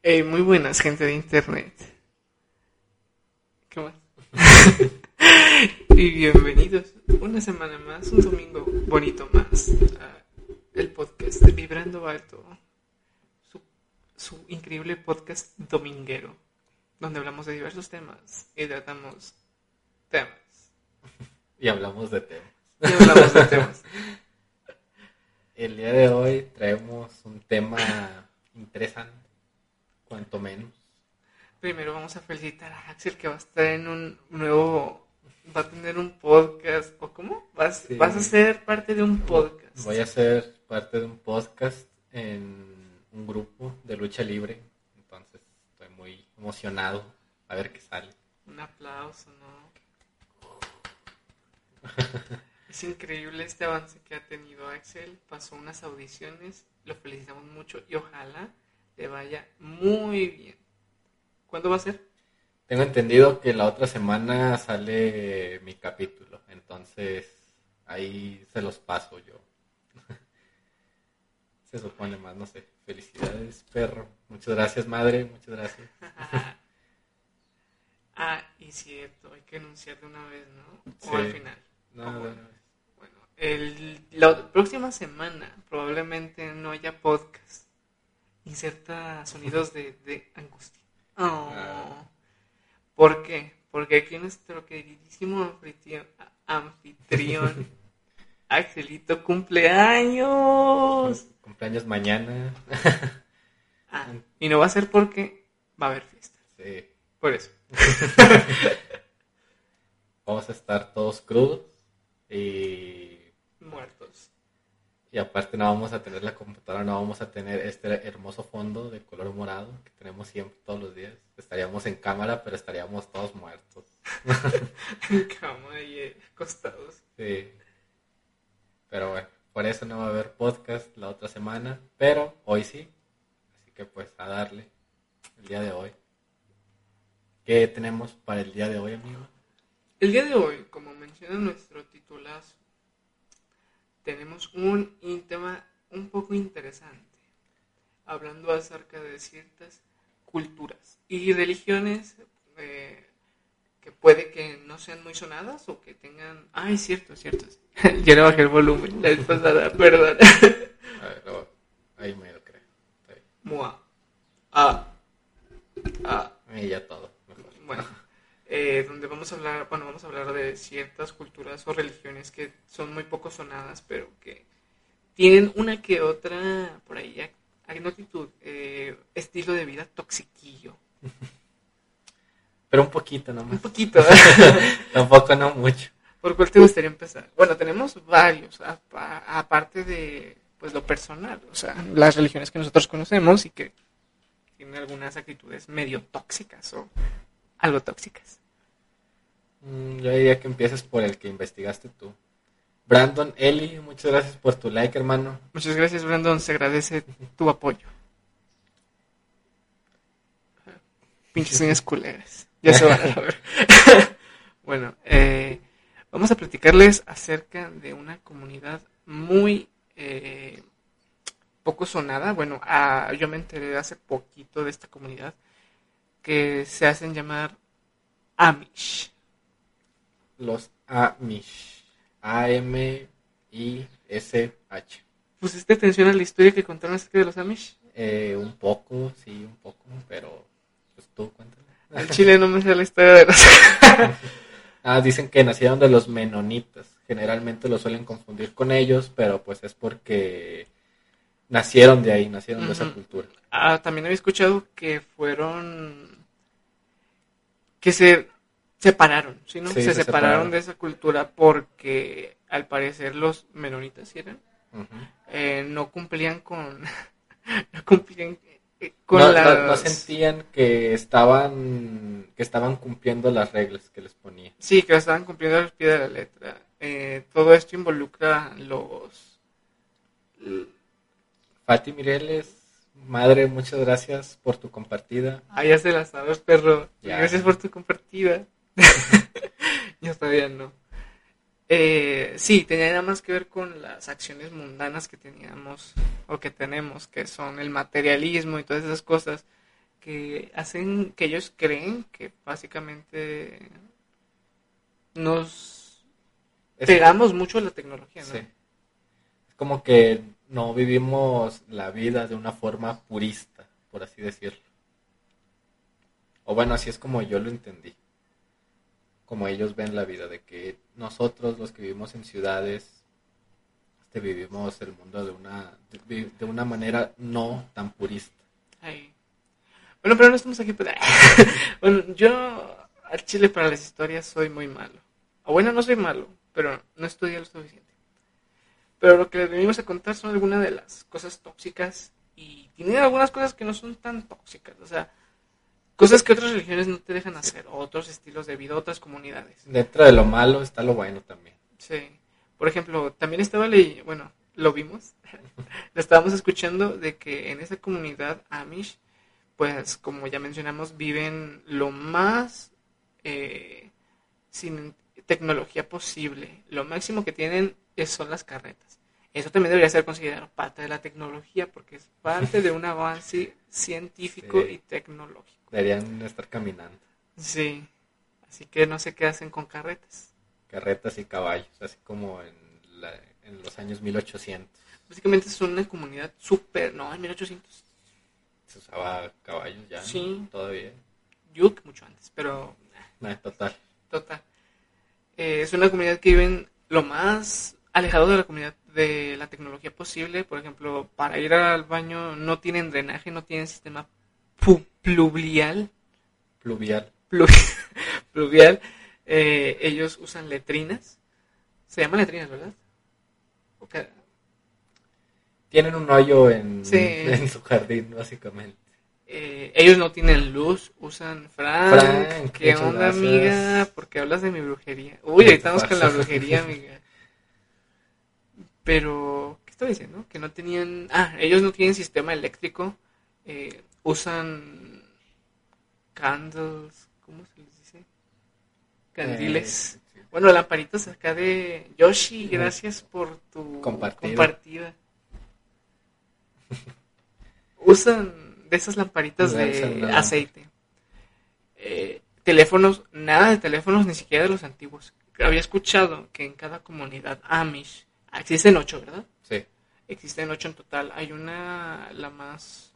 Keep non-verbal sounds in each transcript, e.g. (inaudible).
Hey, muy buenas, gente de internet. ¿Qué más? (laughs) y bienvenidos una semana más, un domingo bonito más, a el podcast Vibrando Alto, su, su increíble podcast dominguero, donde hablamos de diversos temas y tratamos temas. (laughs) Y hablamos de temas. Y hablamos de temas. (laughs) El día de hoy traemos un tema interesante, cuanto menos. Primero vamos a felicitar a Axel que va a estar en un nuevo, va a tener un podcast, ¿o cómo? Vas, Sí. vas a ser parte de un podcast. Voy a ser parte de un podcast en un grupo de lucha libre, entonces estoy muy emocionado a ver qué sale. Un aplauso, ¿no? (laughs) es increíble este avance que ha tenido Axel. Pasó unas audiciones, lo felicitamos mucho y ojalá le vaya muy bien. ¿Cuándo va a ser? Tengo entendido que la otra semana sale mi capítulo, entonces ahí se los paso yo. (laughs) Se supone más, no sé. Felicidades, perro. Muchas gracias, madre. Muchas gracias. (laughs) ah, y cierto, hay que anunciar de una vez, ¿no? O Sí. al final. No, ¿Cómo? bueno, Bueno, el, la próxima semana probablemente no haya podcast. Inserta sonidos de, de angustia. Oh. Ah. ¿Por qué? Porque aquí nuestro queridísimo anfitrión, anfitrión (laughs) Axelito cumpleaños. cumpleaños mañana. (laughs) Ah, y no va a ser porque va a haber fiesta. Sí. Por eso. (laughs) Vamos a estar todos crudos y, Muertos. Y aparte no vamos a tener la computadora, no vamos a tener este hermoso fondo de color morado que tenemos siempre todos los días. Estaríamos en cámara, pero estaríamos todos muertos. (laughs) En cama y eh, acostados. Sí. Pero bueno, por eso no va a haber podcast la otra semana, pero hoy sí. Así que pues a darle el día de hoy. ¿Qué tenemos para el día de hoy, amigo? El día de hoy, como menciona nuestro titulazo, tenemos un tema un poco interesante, hablando acerca de ciertas culturas y religiones eh, que puede que no sean muy sonadas o que tengan... Ay, cierto, cierto. (laughs) ya le bajé el volumen la vez pasada, (laughs) perdón. A ver, lo- ahí me lo creo. Mua. Ah. Ah. Y ya todo. Mejor. Bueno, eh, donde vamos a hablar, bueno, vamos a hablar de ciertas culturas o religiones que son muy poco sonadas, pero que tienen una que otra, por ahí, ac- actitud, eh, estilo de vida toxiquillo. (laughs) Pero un poquito Un nomás. poquito. (laughs) Tampoco no mucho. ¿Por cuál te gustaría empezar? Bueno, tenemos varios, apa- aparte de pues lo personal, o sea, las religiones que nosotros conocemos y que tienen algunas actitudes medio tóxicas o algo tóxicas. Mm, Yo diría que empieces por el que investigaste tú. Brandon Eli, muchas gracias por tu like, hermano. Muchas gracias, Brandon. Se agradece (laughs) tu apoyo. Pinches (laughs) uñas culeras. Ya se van a ver. (laughs) bueno, eh, vamos a platicarles acerca de una comunidad muy eh, poco sonada. Bueno, ah, yo me enteré hace poquito de esta comunidad que se hacen llamar Amish. Los Amish. A-M-I-S-H. ¿Pusiste atención a la historia que contaron acerca de los Amish? Eh, un poco, sí, un poco, pero pues tú cuéntame. Al chile no me sé la historia de los... (laughs) Ah, dicen que nacieron de los menonitas. Generalmente lo suelen confundir con ellos, pero pues es porque nacieron de ahí, nacieron de esa cultura. Ah, también había escuchado que fueron. Que se separaron, ¿sí? No? Sí, se, se separaron, separaron. de esa cultura porque al parecer los menonitas ¿sí eran? Eh, no cumplían con. (laughs) no cumplían eh, con no, las. no- no sentían que estaban que estaban cumpliendo las reglas que les ponía. Sí, que estaban cumpliendo al pie de la letra. Eh, todo esto involucra los. Fati Mireles, madre, muchas gracias por tu compartida. Ah, ya se la sabes, perro. Ya. Gracias por tu compartida. (laughs) Yo todavía no. Eh, sí, tenía nada más que ver con las acciones mundanas que teníamos o que tenemos, que son el materialismo y todas esas cosas. que hacen, que ellos creen que básicamente nos pegamos mucho a la tecnología, ¿no? Sí. Es como que no vivimos la vida de una forma purista, por así decirlo. O bueno, así es como yo lo entendí. Como ellos ven la vida, de que nosotros los que vivimos en ciudades, este, vivimos el mundo de una, de, una manera no tan purista. Ahí. Bueno, pero no estamos aquí para... (laughs) bueno, yo al chile para las historias soy muy malo. O bueno, no soy malo, pero no estudié lo suficiente. Pero lo que les venimos a contar son algunas de las cosas tóxicas y tienen algunas cosas que no son tan tóxicas. O sea, cosas que otras religiones no te dejan hacer, o otros estilos de vida, otras comunidades. Dentro de lo malo está lo bueno también. Sí. Por ejemplo, también estaba leyendo, bueno, lo vimos, (laughs) lo estábamos escuchando de que en esa comunidad Amish, pues como ya mencionamos, viven lo más eh, sin tecnología posible. Lo máximo que tienen es- son las carretas. Eso también debería ser considerado parte de la tecnología porque es parte de un avance (laughs) científico Sí. y tecnológico. Deberían estar caminando. Sí. Así que no sé qué hacen con carretas. Carretas y caballos, así como en, la- en los años 1800. Básicamente es una comunidad súper, no, en 1800. Se usaba caballos ya. ¿no? Sí. Todavía. Yo mucho antes, pero No, total. total. Eh, es una comunidad que viven lo más alejado de la comunidad de la tecnología posible. Por ejemplo, para ir al baño no tienen drenaje, no tienen sistema pu- pluvial. Pluvial. plu- (laughs) pluvial. Eh, ellos usan letrinas. Se llaman letrinas, ¿verdad? Tienen un hoyo en, Sí. en su jardín, básicamente. Eh, ellos no tienen luz, usan Frank. Frank, ¿Qué onda, gracias. amiga? Porque hablas de mi brujería. Uy, ahí estamos con la brujería, (laughs) amiga. Pero, ¿qué estaba diciendo? Que no tenían. Ah, ellos no tienen sistema eléctrico. eh, usan candles. ¿Cómo se les dice? Candiles. Eh, sí. Bueno, lamparitas acá de Yoshi, gracias por tu Compartida. compartida. (laughs) Usan de esas lamparitas de aceite. Eh, teléfonos, nada de teléfonos, ni siquiera de los antiguos. Había escuchado que en cada comunidad Amish, existen ocho, ¿verdad? Sí. Existen ocho en total. Hay una, la más,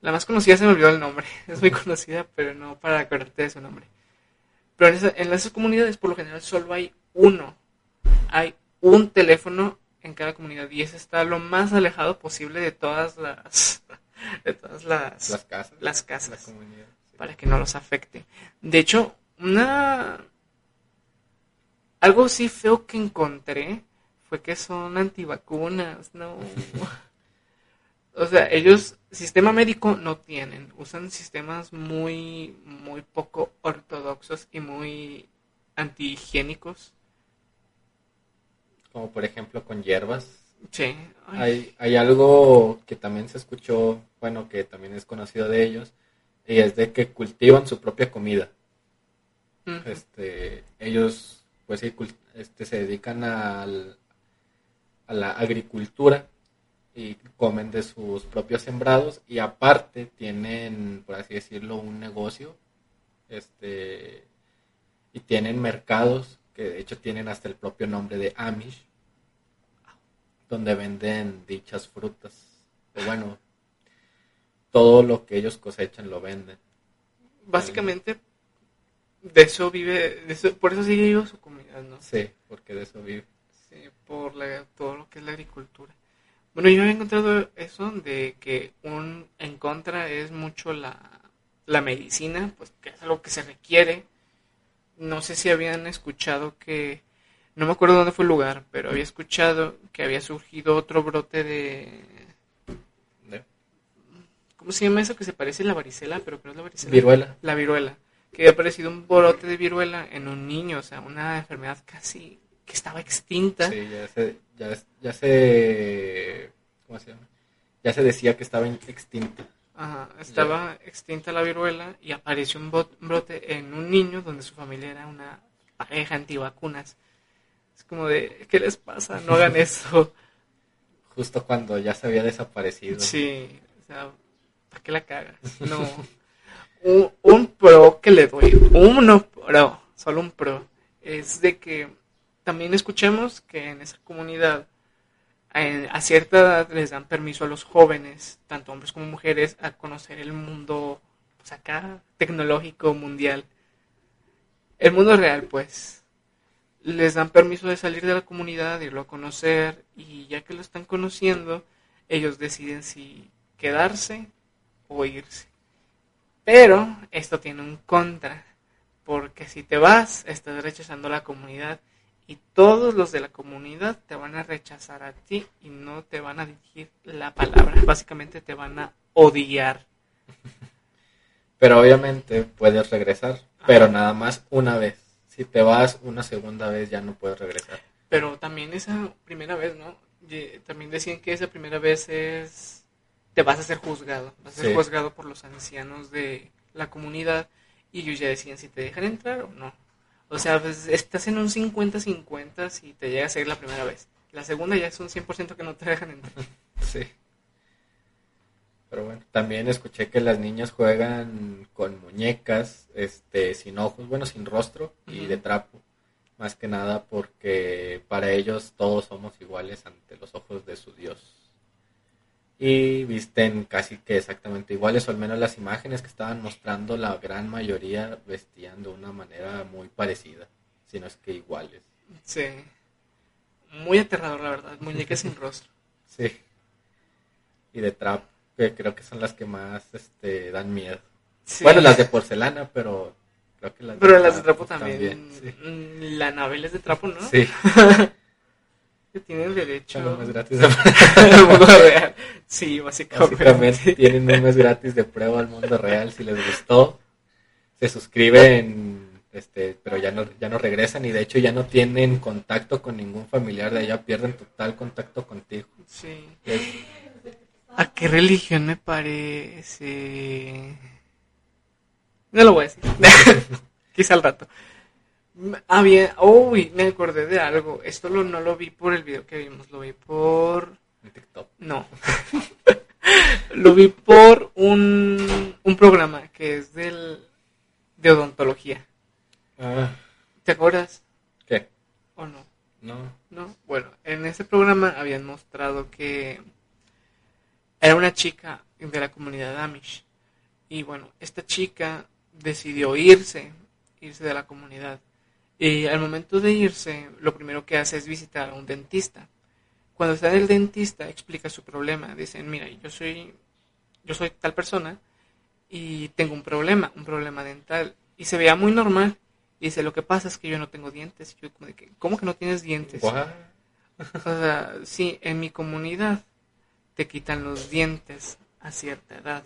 la más conocida se me olvidó el nombre. (laughs) Es muy conocida, pero no para acordarte de su nombre. Pero en, esa- en esas comunidades, por lo general, solo hay uno. Hay un teléfono en cada comunidad y ese está lo más alejado posible de todas las, (laughs) de todas las, Las casas. las La casas sí. para que no los afecte. De hecho, una algo sí feo que encontré fue que son antivacunas, no. (laughs) o sea, ellos sistema médico no tienen, usan sistemas muy muy poco ortodoxos y muy antihigiénicos. Como por ejemplo con hierbas. Sí. ay, Hay, hay algo que también se escuchó, bueno, que también es conocido de ellos, y es de que cultivan su propia comida. Este, ellos, pues sí, este, se dedican al, a la agricultura y comen de sus propios sembrados y aparte tienen, por así decirlo, un negocio, este, y tienen mercados que de hecho tienen hasta el propio nombre de Amish, donde venden dichas frutas. Bueno, todo lo que ellos cosechan lo venden. Básicamente de eso vive, de eso- por eso sigue vivo su comunidad, ¿no? Sí, porque de eso vive. Sí, por la- todo lo que es la agricultura. Bueno, yo había encontrado eso de que un en contra es mucho la, la medicina, pues que es algo que se requiere. No sé si habían escuchado que, no me acuerdo dónde fue el lugar, pero había escuchado que había surgido otro brote de, ¿De? ¿cómo se llama eso? Que se parece a la varicela, pero que no es la varicela. Viruela. La viruela. Que había aparecido un brote de viruela en un niño, o sea, una enfermedad casi que estaba extinta. Sí, ya se, ya, se, ¿cómo se llama? Ya se decía que estaba in- extinta. Ajá, estaba extinta la viruela y apareció un bot- brote en un niño donde su familia era una pareja antivacunas. Es como de, ¿qué les pasa? No hagan (laughs) eso. Justo cuando ya se había desaparecido. Sí, o sea, ¿para qué la cagas? No. (laughs) un, un pro que le doy, uno pro, solo un pro, es de que también escuchemos que en esa comunidad eh, a cierta edad les dan permiso a los jóvenes, tanto hombres como mujeres, a conocer el mundo pues acá tecnológico mundial. El mundo real, pues. Les dan permiso de salir de la comunidad, irlo a conocer, y ya que lo están conociendo, ellos deciden si quedarse o irse. Pero esto tiene un contra, porque si te vas, estás rechazando la comunidad y todos los de la comunidad te van a rechazar a ti y no te van a dirigir la palabra. Básicamente te van a odiar. Pero obviamente puedes regresar, pero nada más una vez. Si te vas una segunda vez ya no puedes regresar. Pero también esa primera vez, ¿no? También decían que esa primera vez es... Te vas a ser juzgado. Vas a ser Sí. juzgado por los ancianos de la comunidad y ellos ya decían si te dejan entrar o no. O sea, pues, estás en un 50-50 si te llegas a ir la primera vez. La segunda ya es un 100% que no te dejan entrar. (laughs) Sí. Pero bueno, también escuché que las niñas juegan con muñecas, este, sin ojos, bueno, sin rostro y de trapo. Más que nada porque para ellos todos somos iguales ante los ojos de su Dios. Y visten casi que exactamente iguales, o al menos las imágenes que estaban mostrando, la gran mayoría vestían de una manera muy parecida, si no es que iguales. Sí. Muy aterrador, la verdad. Muñecas sin rostro. (laughs) Sí. Y de trapo, que creo que son las que más este, dan miedo. Sí. Bueno, las de porcelana, pero creo que las Pero las de trapo también. sí. Mm, La Anabel es de trapo, ¿no? Sí, (laughs) Que tienen derecho. son un mes gratis de (laughs) al mundo (laughs) real. Sí, básicamente. Básicamente tienen un mes gratis de prueba al mundo real. Si les gustó, se suscriben, este, pero ya no, ya no regresan y de hecho ya no tienen contacto con ningún familiar de allá, pierden total contacto contigo. Sí. Es- ¿A qué religión me parece? No lo voy a decir. (laughs) Quizá al rato. Ah, bien. Uy, me acordé de algo. Esto lo, no lo vi por el video que vimos, lo vi por... TikTok. No. (laughs) lo vi por un, un programa que es del de odontología. Ah, ¿Te acuerdas ¿Qué? o no? No. ¿no? Bueno, en ese programa habían mostrado que era una chica de la comunidad Amish. Y bueno, esta chica decidió irse, irse de la comunidad. Y al momento de irse, lo primero que hace es visitar a un dentista. Cuando está en el dentista, explica su problema. Dicen, mira, yo soy, yo soy tal persona y tengo un problema, un problema dental. Y se veía muy normal. Y dice, lo que pasa es que yo no tengo dientes. Y yo como de que, ¿cómo que no tienes dientes? O sea, sí, en mi comunidad te quitan los dientes a cierta edad.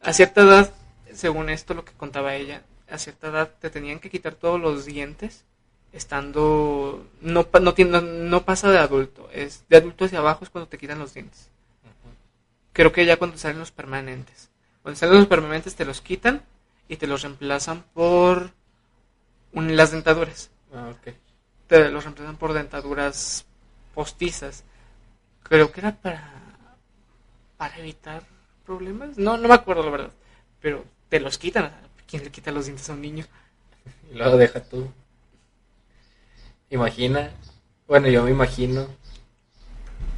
A cierta edad, según esto lo que contaba ella, a cierta edad te tenían que quitar todos los dientes estando no no, no, no pasa de adulto, es de adulto hacia abajo es cuando te quitan los dientes. Creo que ya cuando salen los permanentes. Cuando salen los permanentes te los quitan y te los reemplazan por un- las dentaduras Ah, ok. te los reemplazan por dentaduras postizas. Creo que era para para evitar problemas. No, no me acuerdo la verdad. Pero te los quitan. ¿Quién le quita los dientes a un niño? Y luego deja tú. Imagina, bueno, yo me imagino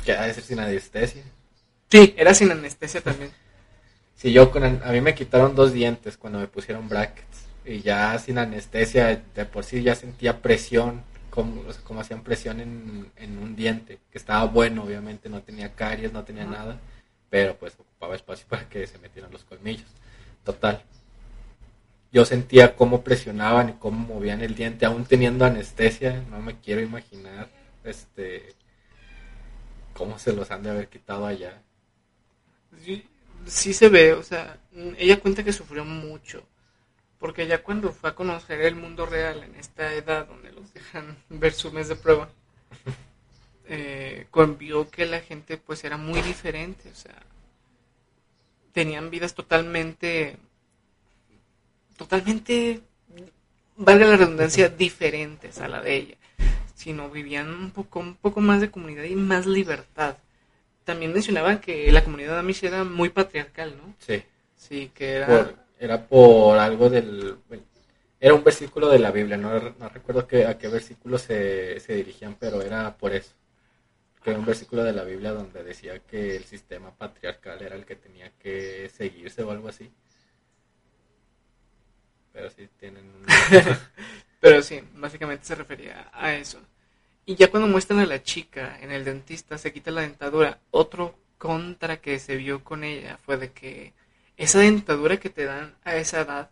que ha de ser sin anestesia. Sí, era sin anestesia también. Si yo con a mí me quitaron dos dientes cuando me pusieron brackets y ya sin anestesia de por sí ya sentía presión, como, o sea, como hacían presión en, en un diente, que estaba bueno, obviamente no tenía caries, no tenía nada, pero pues ocupaba espacio para que se metieran los colmillos. Total. Yo sentía cómo presionaban y cómo movían el diente, aún teniendo anestesia, no me quiero imaginar este cómo se los han de haber quitado allá. Sí, sí se ve, o sea, ella cuenta que sufrió mucho. Porque ya cuando fue a conocer el mundo real en esta edad donde los dejan (laughs) ver su mes de prueba, (laughs) eh, vio que la gente pues era muy diferente, o sea, tenían vidas totalmente, totalmente, valga la redundancia, diferentes a la de ella, sino vivían un poco, un poco más de comunidad y más libertad. también mencionaban que la comunidad Amish era muy patriarcal, ¿no? Sí. Sí, que era... Por- era por algo del... era un versículo de la Biblia, no, no recuerdo qué- a qué versículo se, se dirigían, pero era por eso. Que era un versículo de la Biblia donde decía que el sistema patriarcal era el que tenía que seguirse o algo así. Pero sí tienen. (laughs) Pero sí, básicamente se refería a eso. Y ya cuando muestran a la chica en el dentista, se quita la dentadura. Otro contra que se vio con ella fue de que esa dentadura que te dan a esa edad,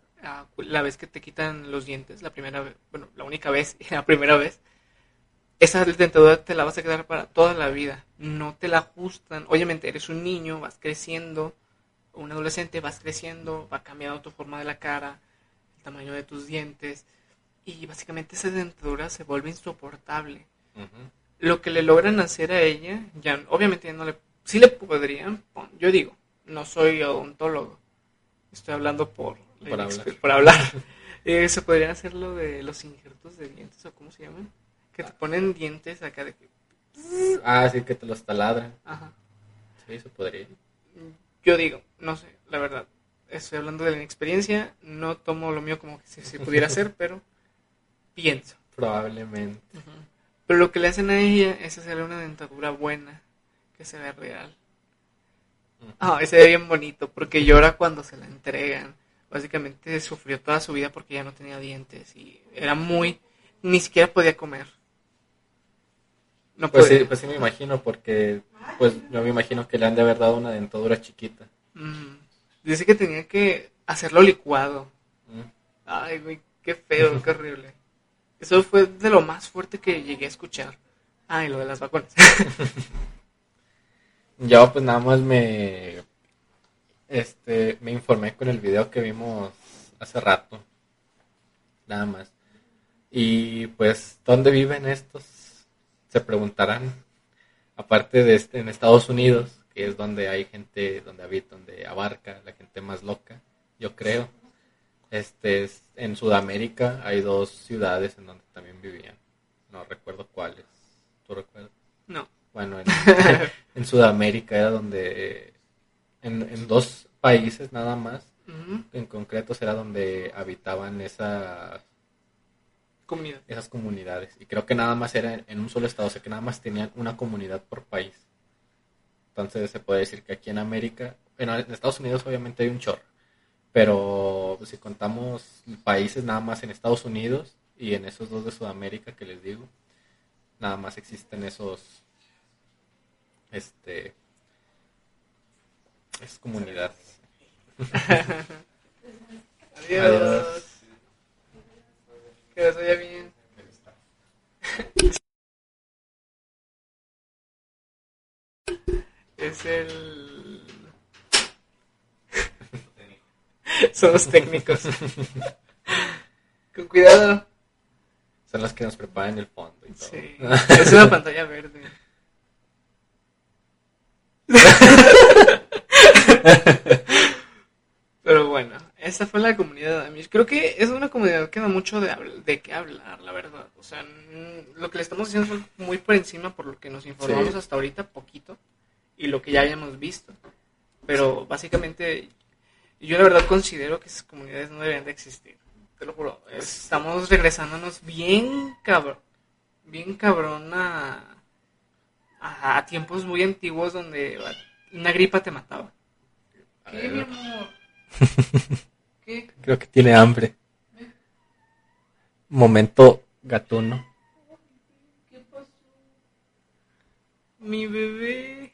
la vez que te quitan los dientes, la primera vez, bueno, la única vez, la primera vez, esa dentadura te la vas a quedar para toda la vida. No te la ajustan. Obviamente eres un niño, vas creciendo, un adolescente, vas creciendo, va cambiando tu forma de la cara, tamaño de tus dientes y básicamente esa dentadura se vuelve insoportable. Lo que le logran hacer a ella, ya obviamente ya no le, sí le podrían, yo digo, no soy odontólogo, estoy hablando por, la Por hablar. (laughs) por hablar. (laughs) Eh, se podrían hacer lo de los injertos de dientes o cómo se llaman, que te ponen dientes acá de que, Ah, sí, que te los taladran. ajá. Sí, eso podría. Yo digo, no sé, la verdad, estoy hablando de la inexperiencia, no tomo lo mío como que se, se pudiera hacer, (laughs) pero pienso. Probablemente. Pero lo que le hacen a ella es hacerle una dentadura buena, que se vea real. Ah, se ve bien bonito, porque llora cuando se la entregan. Básicamente sufrió toda su vida porque ya no tenía dientes y era muy... ni siquiera podía comer. No Pues podía. sí, pues sí me imagino, porque pues yo me imagino que le han de haber dado una dentadura chiquita. Dice que tenía que hacerlo licuado. Mm. Ay, güey, qué feo, qué horrible. Eso fue de lo más fuerte que llegué a escuchar. Ay, lo de las vacunas. (laughs) Yo pues nada más me este me informé con el video que vimos hace rato. Nada más. Y pues ¿dónde viven estos? Se preguntarán. Aparte de este en Estados Unidos, que es donde hay gente donde habita, donde abarca la gente más loca, yo creo. Este es- en Sudamérica hay dos ciudades en donde también vivían. No recuerdo cuáles. ¿Tú recuerdas? No. Bueno, en, (laughs) en Sudamérica era donde, en, en dos países nada más, en concreto era donde habitaban esas, Comunidad. esas comunidades. Y creo que nada más era en, en un solo estado, o sea que nada más tenían una comunidad por país. Entonces se puede decir que aquí en América, bueno, en Estados Unidos obviamente hay un chorro, pero si contamos países nada más en Estados Unidos y en esos dos de Sudamérica que les digo, nada más existen esos, este, es comunidades. (laughs) Adiós. Adiós. Que les vaya bien. Es el... (laughs) Son los técnicos. Con cuidado. Son los que nos preparan el fondo y todo. Sí. Es una pantalla verde. (laughs) Pero bueno, esa fue la comunidad de Amish. Creo que es una comunidad que da mucho de, de qué hablar, la verdad. O sea, lo que le estamos diciendo fue muy por encima por lo que nos informamos Sí. hasta ahorita, poquito, y lo que ya hayamos visto. Pero básicamente, yo la verdad considero que esas comunidades no deberían de existir. Te lo juro. Estamos regresándonos bien cabrón, bien cabrón a, a, a tiempos muy antiguos donde una gripa te mataba. A ¿Qué, ver, mi amor? (laughs) ¿Qué? Creo que tiene hambre. Momento gatuno. ¿Qué pasó? Mi bebé.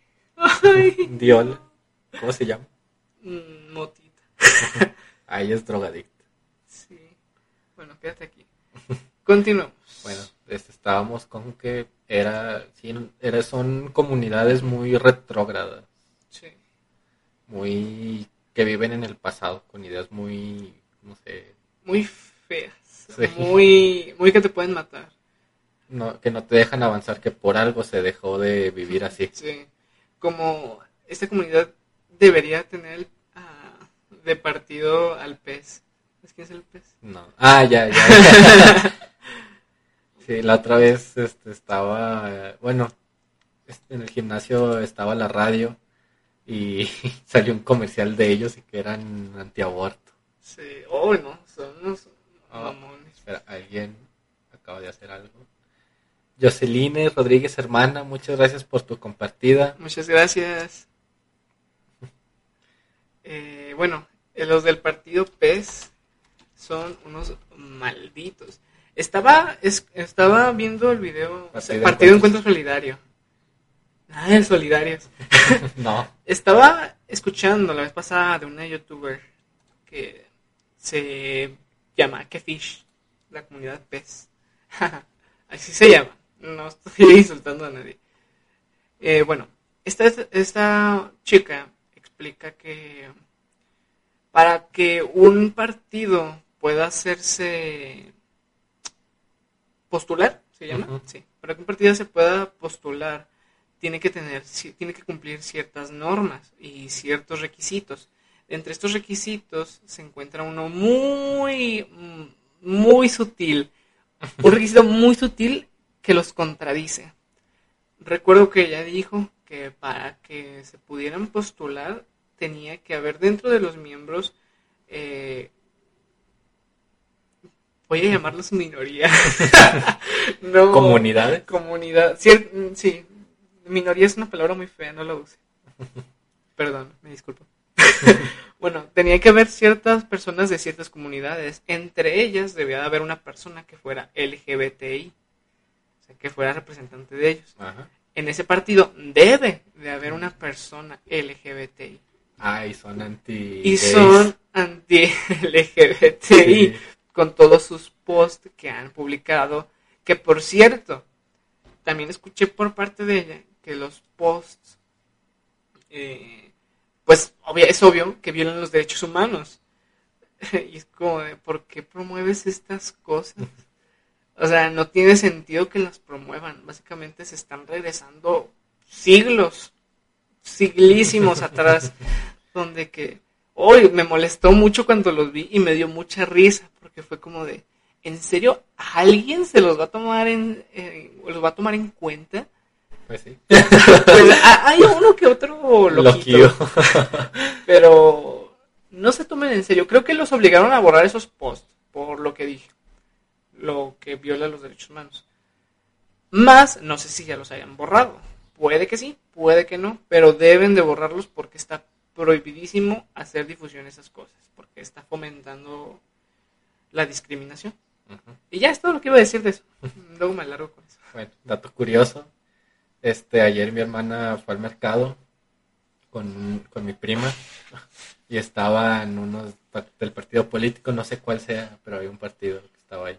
Ay. ¿Cómo se llama? Mm, Motita. (laughs) Ahí es drogadicta. Sí. Bueno, quédate aquí. Continuamos. Bueno, este, estábamos con que era, sí, era, son comunidades muy retrógradas, Sí. muy que viven en el pasado, con ideas muy, no sé, Muy feas. Sí. Muy, muy que te pueden matar. no, que no te dejan avanzar, que por algo se dejó de vivir así. Sí. Como esta comunidad debería tener ah, de partido al pez. ¿Sabes quién es el pez? No. Ah, ya, ya. ya. (laughs) sí, la otra vez este, estaba, bueno, en el gimnasio estaba la radio y (laughs) salió un comercial de ellos y que eran antiaborto. Sí, oh, no, son unos Ah, mamones. espera, alguien acaba de hacer algo. Joceline Rodríguez, hermana, muchas gracias por tu compartida. Muchas gracias. Eh, bueno, eh, los del partido PES son unos malditos. Estaba, es- estaba viendo el video, o sea, Partido de Encuentro Encuentro Solidario. Nada de solidarios. (laughs) (laughs) no, Estaba escuchando la vez pasada de una youtuber que se llama Kefish, la comunidad PES. (laughs) Así se llama. No estoy insultando a nadie. Eh, bueno, esta, esta chica explica que para que un partido pueda hacerse postular, ¿se llama? Sí. Para que un partido se pueda postular, tiene que tener, tiene que cumplir ciertas normas y ciertos requisitos. Entre estos requisitos se encuentra uno muy, muy sutil. Un (laughs) requisito muy sutil que los contradice. Recuerdo que ella dijo que para que se pudieran postular tenía que haber dentro de los miembros, eh, voy a llamarlos minoría. (laughs) no, comunidades. comunidad. Mm, sí, minoría es una palabra muy fea, no la use. (laughs) Perdón, me disculpo. (laughs) bueno, tenía que haber ciertas personas de ciertas comunidades. Entre ellas debía de haber una persona que fuera LGBTI, sea, que fuera representante de ellos. Ajá. En ese partido debe de haber una persona LGBTI. Ay, son anti. Y son anti-LGBTI con todos sus posts que han publicado. Que por cierto, también escuché por parte de ella que los posts, eh, pues obvia- es obvio que violan los derechos humanos. (laughs) y es como, de, ¿por qué promueves estas cosas? (laughs) O sea, no tiene sentido que las promuevan. Básicamente se están regresando siglos, siglísimos (laughs) atrás, donde que hoy me molestó mucho cuando los vi y me dio mucha risa, porque fue como de, ¿en serio alguien se los va a tomar en, eh, los va a tomar en cuenta? Pues sí. Pues hay uno que otro loquito, pero no se tomen en serio. Creo que los obligaron a borrar esos posts, por lo que dije, lo que viola los derechos humanos. Más, no sé si ya los hayan borrado. Puede que sí, puede que no, pero deben de borrarlos porque está prohibidísimo hacer difusión de esas cosas, porque está fomentando la discriminación. Y ya es todo lo que iba a decir de eso. Luego me alargo con eso. Bueno, dato curioso. Este, ayer mi hermana fue al mercado con, con mi prima y estaba en unos del partido político, no sé cuál sea, pero había un partido que estaba ahí.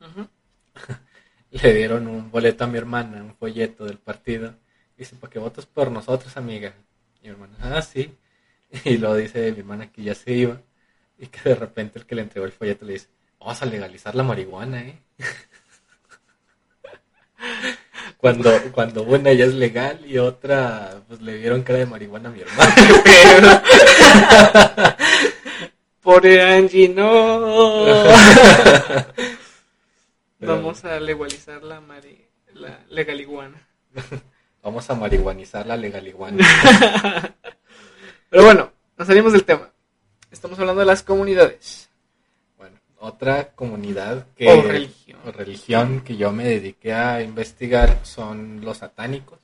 (laughs) Le dieron un boleto a mi hermana, un folleto del partido. Dice, ¿para qué votas por nosotros, amiga? Y mi hermana, ah, sí. (laughs) Y luego dice mi hermana que ya se iba y que de repente el que le entregó el folleto le dice, vamos a legalizar la marihuana, ¿eh? (laughs) Cuando, cuando una ya es legal y otra, pues le dieron cara de marihuana a mi hermana. Pobre Angie, no. Vamos a legalizar la, mari, la legaliguana. (laughs) Vamos a marihuanizar la legaliguana. (laughs) Pero bueno, nos salimos del tema. Estamos hablando de las comunidades. Bueno, otra comunidad que, O religión. o religión que yo me dediqué a investigar son los satánicos.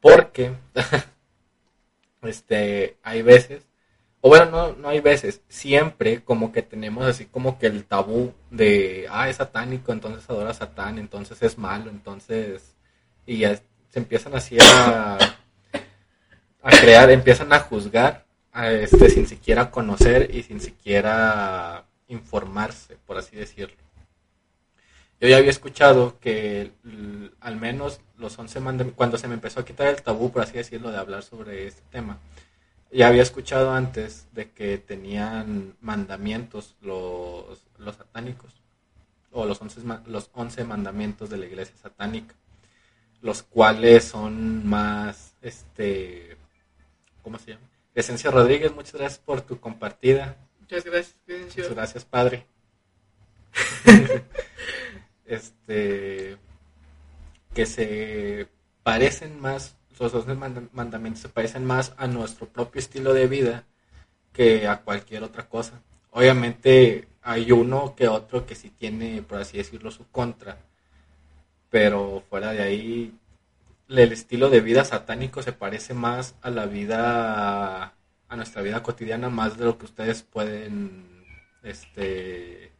Porque (laughs) este hay veces, bueno, no, no hay veces, siempre como que tenemos así como que el tabú de, ah, es satánico, entonces adora a Satán, entonces es malo, entonces, y ya se empiezan así a, a crear, empiezan a juzgar a este sin siquiera conocer y sin siquiera informarse, por así decirlo. Yo ya había escuchado que al menos los 11 mandamientos, cuando se me empezó a quitar el tabú, por así decirlo, de hablar sobre este tema, ya había escuchado antes de que tenían mandamientos los, los satánicos, o los 11, ma- los 11 mandamientos de la iglesia satánica, los cuales son más, este, ¿cómo se llama? Esencia Rodríguez, muchas gracias por tu compartida. Muchas gracias. Muchas gracias, padre. (laughs) este que se parecen más, los dos mandamientos se parecen más a nuestro propio estilo de vida que a cualquier otra cosa. Obviamente hay uno que otro que sí tiene, por así decirlo, su contra, pero fuera de ahí, el estilo de vida satánico se parece más a la vida, a nuestra vida cotidiana, más de lo que ustedes pueden, este,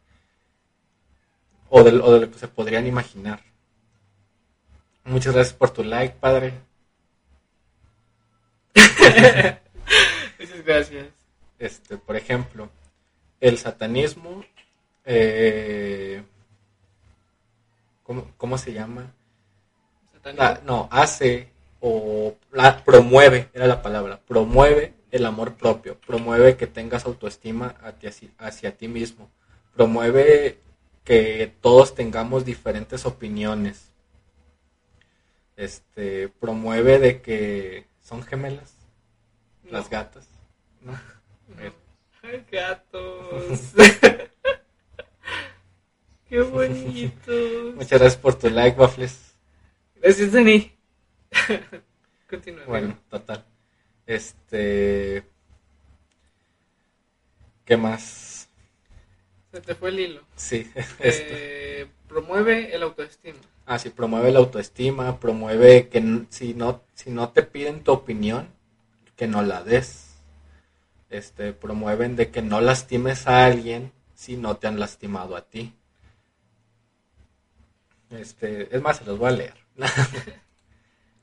o de, o de lo que se podrían imaginar. Muchas gracias por tu like, padre. (laughs) Muchas gracias. Este, por ejemplo, el satanismo, eh, ¿cómo, se llama? No, hace o la, promueve, era la palabra, promueve el amor propio, promueve que tengas autoestima hacia, hacia ti mismo, promueve que todos tengamos diferentes opiniones, este, promueve de que son gemelas las gatas, ¿no? Gatos. (laughs) Qué bonitos. Muchas gracias por tu like, Waffles. Gracias, Dani. (laughs) Continúa. Bueno, total. Este. ¿Qué más? Se te fue el hilo. Sí. (laughs) Eh, promueve el autoestima. Ah, sí, promueve la autoestima, promueve que si no, si no te piden tu opinión, que no la des. Este, promueven de que no lastimes a alguien si no te han lastimado a ti. Este, es más, se los voy a leer. (laughs)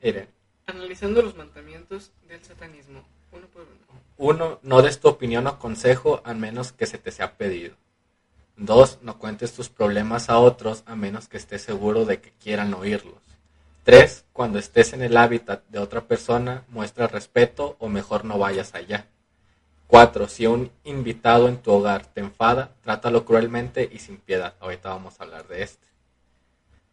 Miren. Analizando los mandamientos del satanismo, uno por uno. Uno, no des tu opinión o consejo a menos que se te sea pedido. Dos, no cuentes tus problemas a otros a menos que estés seguro de que quieran oírlos. Tres, cuando estés en el hábitat de otra persona, muestra respeto o mejor no vayas allá. Cuatro, si un invitado en tu hogar te enfada, trátalo cruelmente y sin piedad. Ahorita vamos a hablar de este.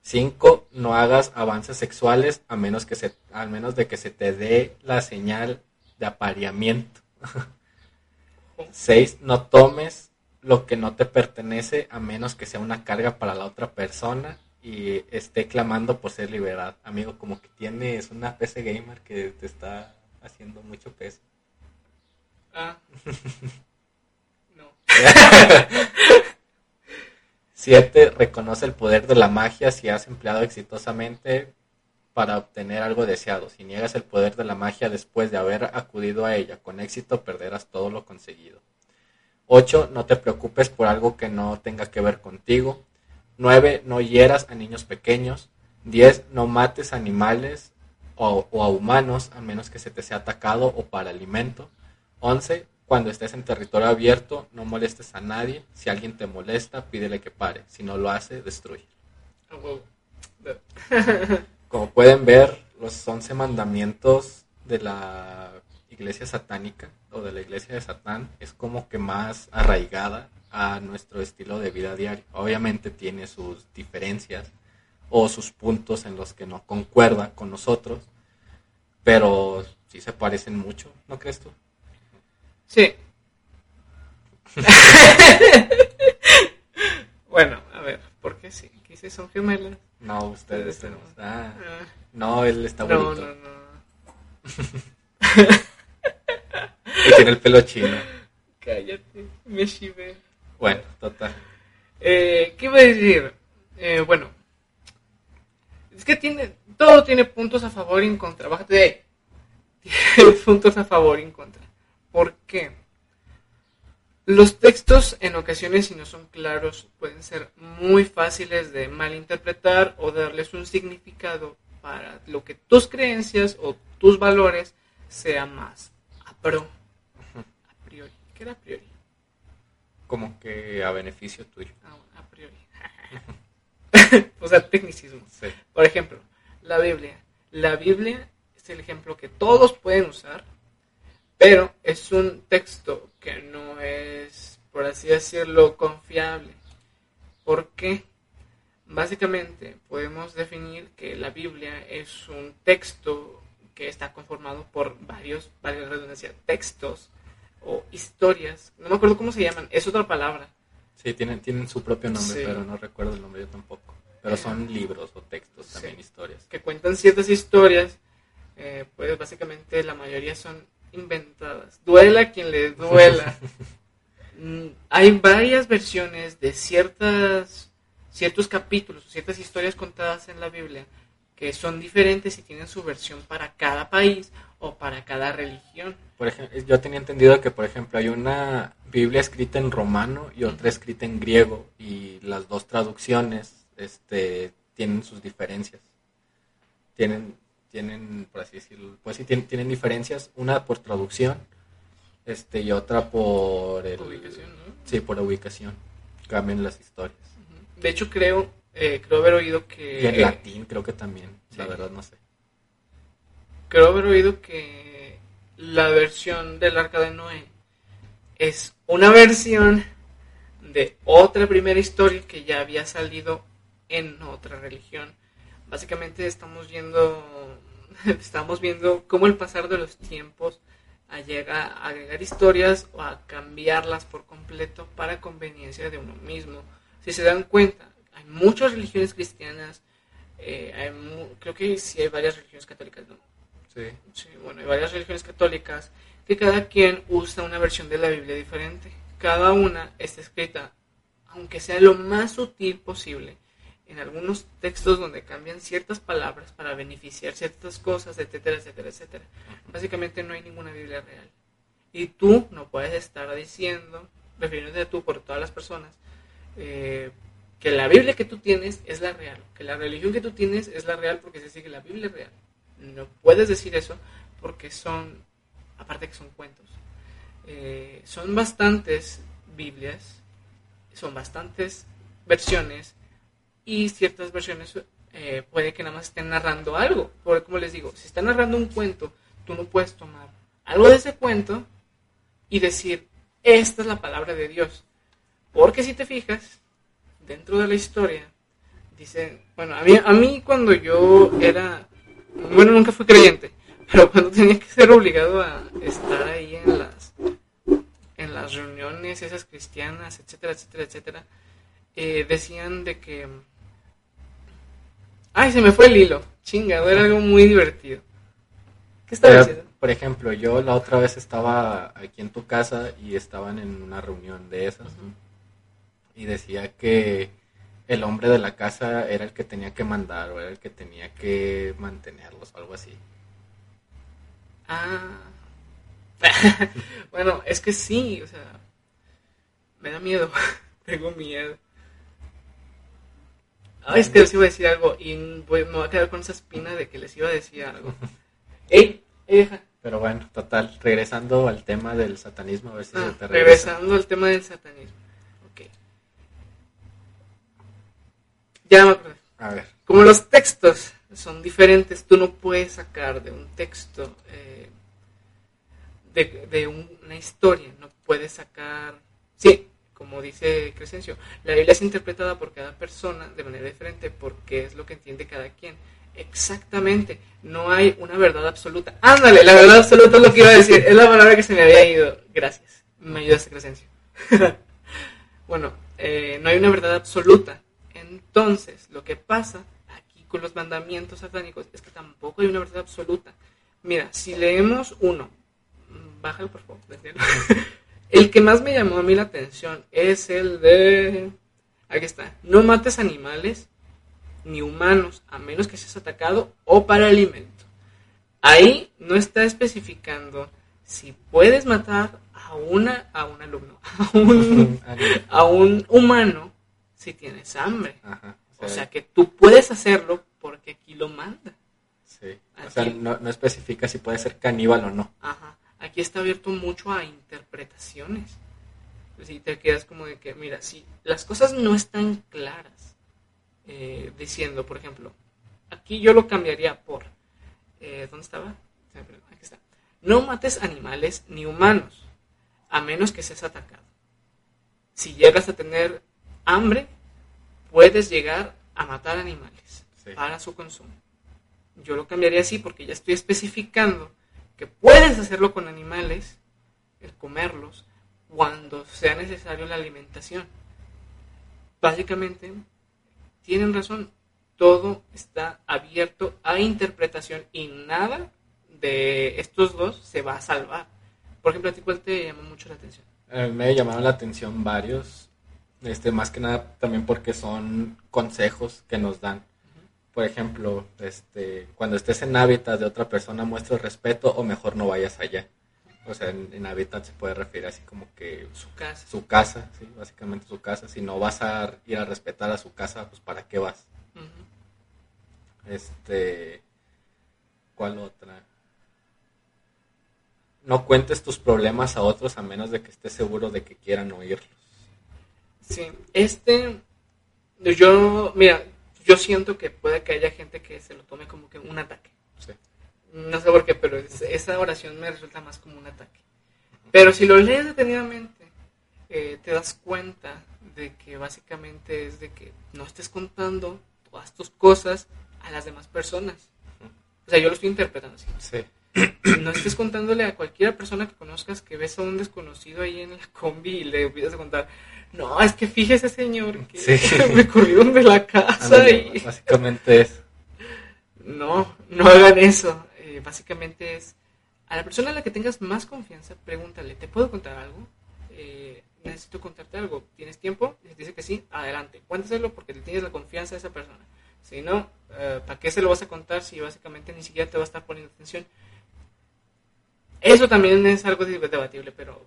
Cinco, no hagas avances sexuales a menos, que se, al menos de que se te dé la señal de apareamiento. (laughs) Seis, no tomes lo que no te pertenece a menos que sea una carga para la otra persona y esté clamando por ser liberado. Amigo, como que tienes una PC gamer que te está haciendo mucho peso. Ah. (laughs) No. Siete, reconoce el poder de la magia si has empleado exitosamente para obtener algo deseado. Si niegas el poder de la magia después de haber acudido a ella con éxito, perderás todo lo conseguido. 8. No te preocupes por algo que no tenga que ver contigo. 9. No hieras a niños pequeños. 10. No mates animales o, a humanos a menos que se te sea atacado o para alimento. 11. Cuando estés en territorio abierto, no molestes a nadie. Si alguien te molesta, pídele que pare. Si no lo hace, destruye. Como pueden ver, los 11 mandamientos de la iglesia satánica o de la iglesia de Satán es como que más arraigada a nuestro estilo de vida diario. Obviamente tiene sus diferencias o sus puntos en los que no concuerda con nosotros, pero sí se parecen mucho, ¿no crees tú? Sí. (laughs) bueno, a ver, ¿por qué sí? ¿Qué son gemelas? No, ustedes tenemos. Ah, ah. no, él está bonito. No, no, no. (laughs) y tiene el pelo chino. (laughs) Cállate, me chive. Bueno, total. Eh, ¿Qué iba a decir? Eh, bueno, es que tiene, todo tiene puntos a favor y en contra. Bájate de ahí. (laughs) Tiene puntos a favor y en contra. ¿Por qué? Los textos en ocasiones, si no son claros, pueden ser muy fáciles de malinterpretar o darles un significado para lo que tus creencias o tus valores sea más a pro ¿Qué era a priori? Como que a beneficio tuyo. A priori. (laughs) o sea, tecnicismo. Por ejemplo, la Biblia. La Biblia es el ejemplo que todos pueden usar, pero es un texto que no es, por así decirlo, confiable. ¿Por qué? Básicamente podemos definir que la Biblia es un texto que está conformado por varios, varias redundancias, textos o historias, no me acuerdo cómo se llaman, es otra palabra. Sí, tienen, tienen su propio nombre, pero no recuerdo el nombre yo tampoco. Pero son libros o textos también, Sí. historias. que cuentan ciertas historias, eh, pues básicamente la mayoría son inventadas. Duela quien le duela. (laughs) Mm, Hay varias versiones de ciertas, ciertos capítulos, ciertas historias contadas en la Biblia que son diferentes y tienen su versión para cada país o para cada religión. Por ejemplo, yo tenía entendido que, por ejemplo, hay una Biblia escrita en romano y otra escrita en griego y las dos traducciones este, tienen sus diferencias. Tienen, tienen, por así decirlo, pues sí, tienen, tienen diferencias, una por traducción este, y otra por el, Ubicación, ¿no? Sí, por la ubicación. Cambian las historias. De hecho, creo, eh, creo haber oído que... Y en latín creo que también, la Sí. verdad no sé. Creo haber oído que la versión del Arca de Noé es una versión de otra primera historia que ya había salido en otra religión. Básicamente estamos viendo, (laughs) estamos viendo cómo el pasar de los tiempos llega a agregar historias o a cambiarlas por completo para conveniencia de uno mismo. Si se dan cuenta, hay muchas religiones cristianas, eh, hay creo que sí hay varias religiones católicas, ¿no? Sí. Sí, bueno, hay varias religiones católicas que cada quien usa una versión de la Biblia diferente. Cada una está escrita, aunque sea lo más sutil posible, en algunos textos donde cambian ciertas palabras para beneficiar ciertas cosas, etcétera, etcétera, etcétera. Básicamente no hay ninguna Biblia real. Y tú no puedes estar diciendo, refiriéndote a tú por todas las personas, eh, que la Biblia que tú tienes es la real, que la religión que tú tienes es la real porque se sigue la Biblia real. No puedes decir eso porque son, aparte que son cuentos, eh, son bastantes Biblias, son bastantes versiones y ciertas versiones eh, puede que nada más estén narrando algo. Porque como les digo, si están narrando un cuento, tú no puedes tomar algo de ese cuento y decir, esta es la palabra de Dios. Porque si te fijas, dentro de la historia, dice, bueno, a mí, a mí cuando yo era, bueno, nunca fui creyente, (laughs) pero cuando tenía que ser obligado a estar ahí en las, en las reuniones esas cristianas, etcétera, etcétera, etcétera, eh, decían de que, ay, se me fue el hilo, chingado, era algo muy divertido. ¿Qué estaba Pero, diciendo? por ejemplo, yo la otra vez estaba aquí en tu casa y estaban en una reunión de esas y decía que el hombre de la casa era el que tenía que mandar o era el que tenía que mantenerlos o algo así. Ah. (laughs) bueno, es que sí, o sea, me da miedo, (laughs) tengo miedo. Ay, es que les iba a decir algo y voy- me voy a quedar con esa espina de que les iba a decir algo. (laughs) ¡Ey! ey, deja! Pero bueno, total, regresando al tema del satanismo, a ver si Ah, se te regresa. regresando al tema del satanismo. Ok. Ya me acordé. A ver, Como los textos son diferentes, tú no puedes sacar de un texto, eh, de, de un- una historia, no puedes sacar... Sí, como dice Crescencio, la Biblia es interpretada por cada persona de manera diferente porque es lo que entiende cada quien. Exactamente, no hay una verdad absoluta. Ándale, la verdad absoluta es lo que iba a decir, es la palabra que se me había ido. Gracias, me ayudaste Crescencio. (laughs) bueno, eh, no hay una verdad absoluta. Entonces, lo que pasa aquí con los mandamientos satánicos es que tampoco hay una verdad absoluta. Mira, si leemos uno, bájalo por favor, (laughs) el que más me llamó a mí la atención es el de... Aquí está, no mates animales ni humanos a menos que seas atacado o para alimento. Ahí no está especificando si puedes matar a una a un alumno, (laughs) a un, (laughs) a un humano si tienes hambre. Ajá, O sea que tú puedes hacerlo porque aquí lo manda. sí. O sea, no, no especifica si puede ser caníbal o no. Ajá. Aquí está abierto mucho a interpretaciones. Si te quedas como de que, mira, si las cosas no están claras, eh, diciendo, por ejemplo, aquí yo lo cambiaría por, eh, ¿dónde estaba? Aquí está. No mates animales ni humanos, a menos que seas atacado. Si llegas a tener hambre, puedes llegar a matar animales Sí. para su consumo. Yo lo cambiaría así porque ya estoy especificando que puedes hacerlo con animales, el comerlos, cuando sea necesario la alimentación. Básicamente, tienen razón, todo está abierto a interpretación y nada de estos dos se va a salvar. Por ejemplo, a ti cuál te llamó mucho la atención. Eh, me llamaron la atención varios, este, más que nada también porque son consejos que nos dan. Por ejemplo, este, cuando estés en hábitat de otra persona, muestra respeto o mejor no vayas allá. O sea, en, hábitat se puede referir así como que su casa. Su casa, sí, básicamente su casa. Si no vas a ir a respetar a su casa, pues ¿para qué vas? Este, ¿cuál otra? No cuentes tus problemas a otros a menos de que estés seguro de que quieran oírlos. Sí, este, yo, mira, yo siento que puede que haya gente que se lo tome como que un ataque. No sé por qué, pero esa oración me resulta más como un ataque. Pero si lo lees detenidamente, eh, te das cuenta de que básicamente es de que no estés contando todas tus cosas a las demás personas. O sea, yo lo estoy interpretando así. Sí. No estés contándole a cualquier persona que conozcas que ves a un desconocido ahí en la combi y le empiezas a contar, no, es que fíjese señor que (laughs) me corrieron de la casa y... Básicamente es. No, no hagan eso. Eh, básicamente es, a la persona a la que tengas más confianza, pregúntale, ¿te puedo contar algo? Eh, necesito contarte algo. ¿Tienes tiempo? Y si dice que sí, adelante. Cuéntaselo porque le tienes la confianza a esa persona. Si no, eh, ¿para qué se lo vas a contar si básicamente ni siquiera te va a estar poniendo atención? Eso también es algo debatible, pero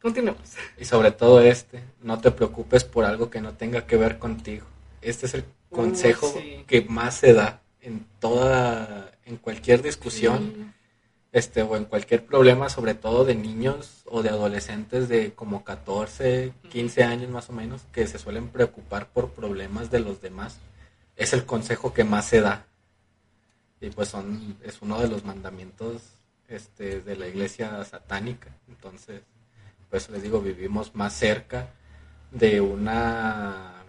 continuemos. Y sobre todo este, no te preocupes por algo que no tenga que ver contigo. Este es el uh, consejo que más se da en toda, en cualquier discusión, este, o en cualquier problema, sobre todo de niños o de adolescentes de como 14, 15 años más o menos, que se suelen preocupar por problemas de los demás. Es el consejo que más se da. Y pues son, es uno de los mandamientos este, de la iglesia satánica. Entonces, pues les digo, vivimos más cerca de una...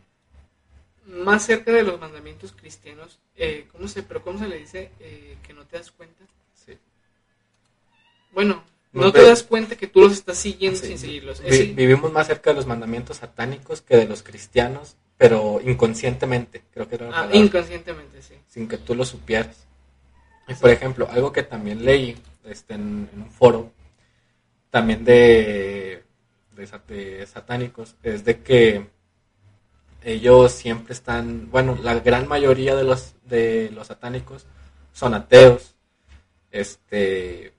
Más cerca de los mandamientos cristianos. Eh, ¿cómo se, pero ¿cómo se le dice eh, que no te das cuenta? Sí. Bueno, no te das cuenta que tú los estás siguiendo sin seguirlos. vivimos más cerca de los mandamientos satánicos que de los cristianos, pero inconscientemente, creo que era ah, inconscientemente, sí. Sin que tú lo supieras. Y por ejemplo, algo que también leí este, en, un foro, también de, de, satánicos, es de que ellos siempre están, bueno, la gran mayoría de los, de los satánicos son ateos, este,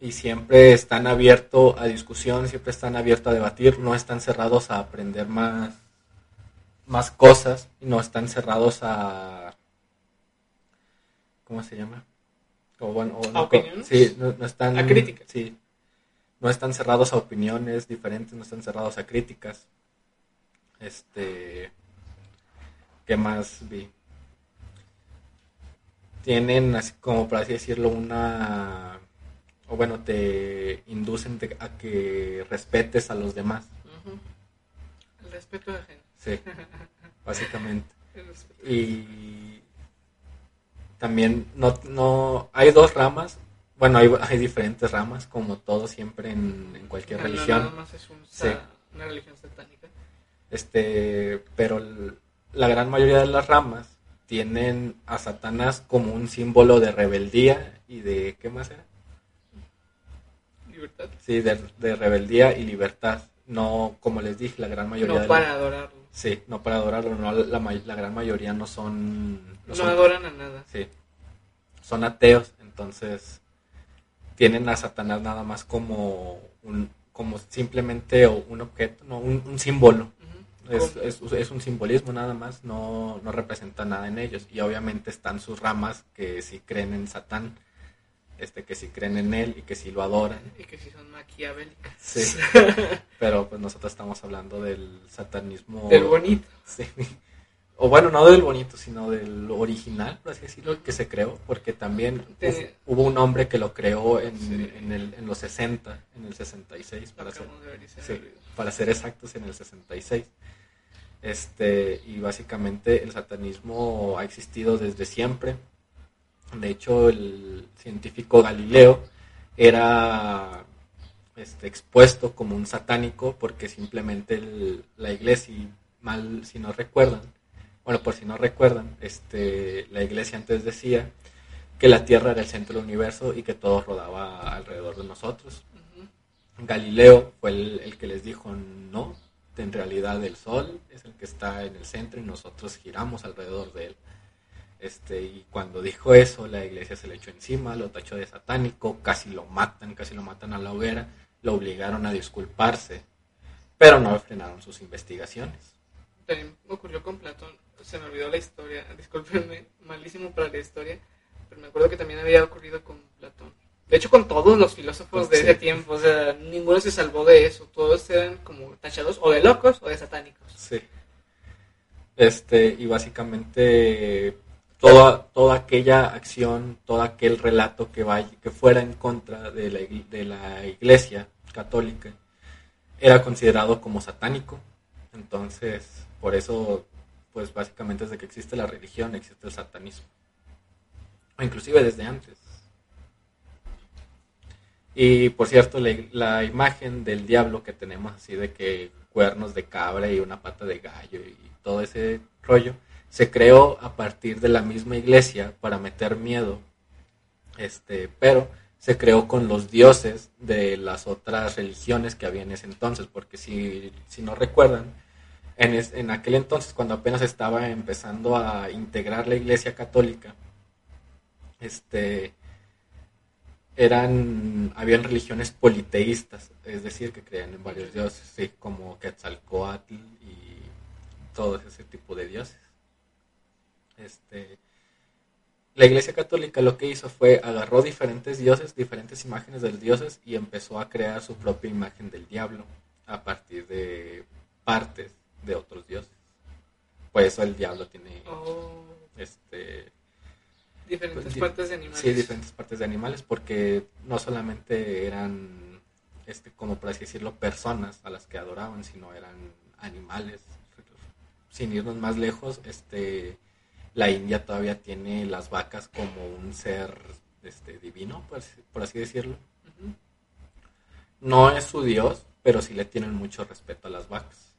y siempre están abiertos a discusión, siempre están abiertos a debatir, no están cerrados a aprender más, más cosas, no están cerrados a, ¿cómo se llama? O bueno, ¿A opiniones? Sí, no, están... A críticas. Sí, no están cerrados a opiniones diferentes, no están cerrados a críticas. Este... ¿Qué más vi? Tienen, así como por así decirlo, una... O bueno, te inducen a que respetes a los demás. El respeto de la gente. Sí, (laughs) básicamente. Y también no, no hay dos ramas, bueno, hay, hay diferentes ramas, como todo siempre en, cualquier religión. es una religión satánica. Este, pero la gran mayoría de las ramas tienen a Satanás como un símbolo de rebeldía y de, ¿qué más era? Libertad. Sí, de, rebeldía y libertad. No, como les dije, la gran mayoría... No para adorarlo. Sí, no para adorarlo, no, la, la gran mayoría no son no, adoran a nada. Sí. Son ateos, entonces tienen a Satanás nada más como un como simplemente un objeto, no, un, símbolo. es, un simbolismo nada más, no, no representa nada en ellos. Y obviamente están sus ramas que sí creen en Satán, este, que sí creen en él y que sí lo adoran. Y que sí son maquiavélicas. Sí. (laughs) Pero pues nosotros estamos hablando del satanismo. Del bonito. Sí o bueno, no del bonito, sino del original, por así decirlo, que se creó, porque también hubo un hombre que lo creó en, en, el, en los 60, en el 66, para ser, para ser exactos, en el 66. Este, y básicamente el satanismo ha existido desde siempre. De hecho, el científico Galileo era este, expuesto como un satánico porque simplemente la iglesia, mal si no recuerdan, Bueno, por si no recuerdan, este, la iglesia antes decía que la Tierra era el centro del universo y que todo rodaba alrededor de nosotros. Galileo fue el, que les dijo no, en realidad el Sol es el que está en el centro y nosotros giramos alrededor de él. Este, y cuando dijo eso, la iglesia se le echó encima, lo tachó de satánico, casi lo matan, casi lo matan a la hoguera, lo obligaron a disculparse, pero no frenaron sus investigaciones. También ocurrió con Platón, se me olvidó la historia, (laughs) discúlpenme, malísimo para la historia, pero me acuerdo que también había ocurrido con Platón. De hecho, con todos los filósofos de ese tiempo, o sea, ninguno se salvó de eso. Todos eran como tachados o de locos o de satánicos. Sí. Este, y básicamente toda, toda aquella acción, todo aquel relato que, vaya, que fuera en contra de la, de la iglesia católica era considerado como satánico. Entonces, por eso, pues básicamente desde que existe la religión existe el satanismo. O inclusive desde antes. Y por cierto, la, imagen del diablo que tenemos así de que cuernos de cabra y una pata de gallo y todo ese rollo, se creó a partir de la misma iglesia para meter miedo. Este, pero se creó con los dioses de las otras religiones que había en ese entonces, porque si, si no recuerdan, en, en aquel entonces, cuando apenas estaba empezando a integrar la iglesia católica, este, eran, habían religiones politeístas, es decir, que creían en varios dioses, como Quetzalcoatl y todo ese tipo de dioses. Este, la Iglesia Católica lo que hizo fue agarró diferentes dioses, diferentes imágenes de los dioses y empezó a crear su propia imagen del diablo a partir de partes de otros dioses. Por eso el diablo tiene oh. este Diferentes pues, partes de animales. Sí, diferentes partes de animales, porque no solamente eran, este, como por así decirlo, personas a las que adoraban, sino eran animales. Sin irnos más lejos, este, la India todavía tiene las vacas como un ser este, divino, por así, decirlo. No es su dios, pero sí le tienen mucho respeto a las vacas.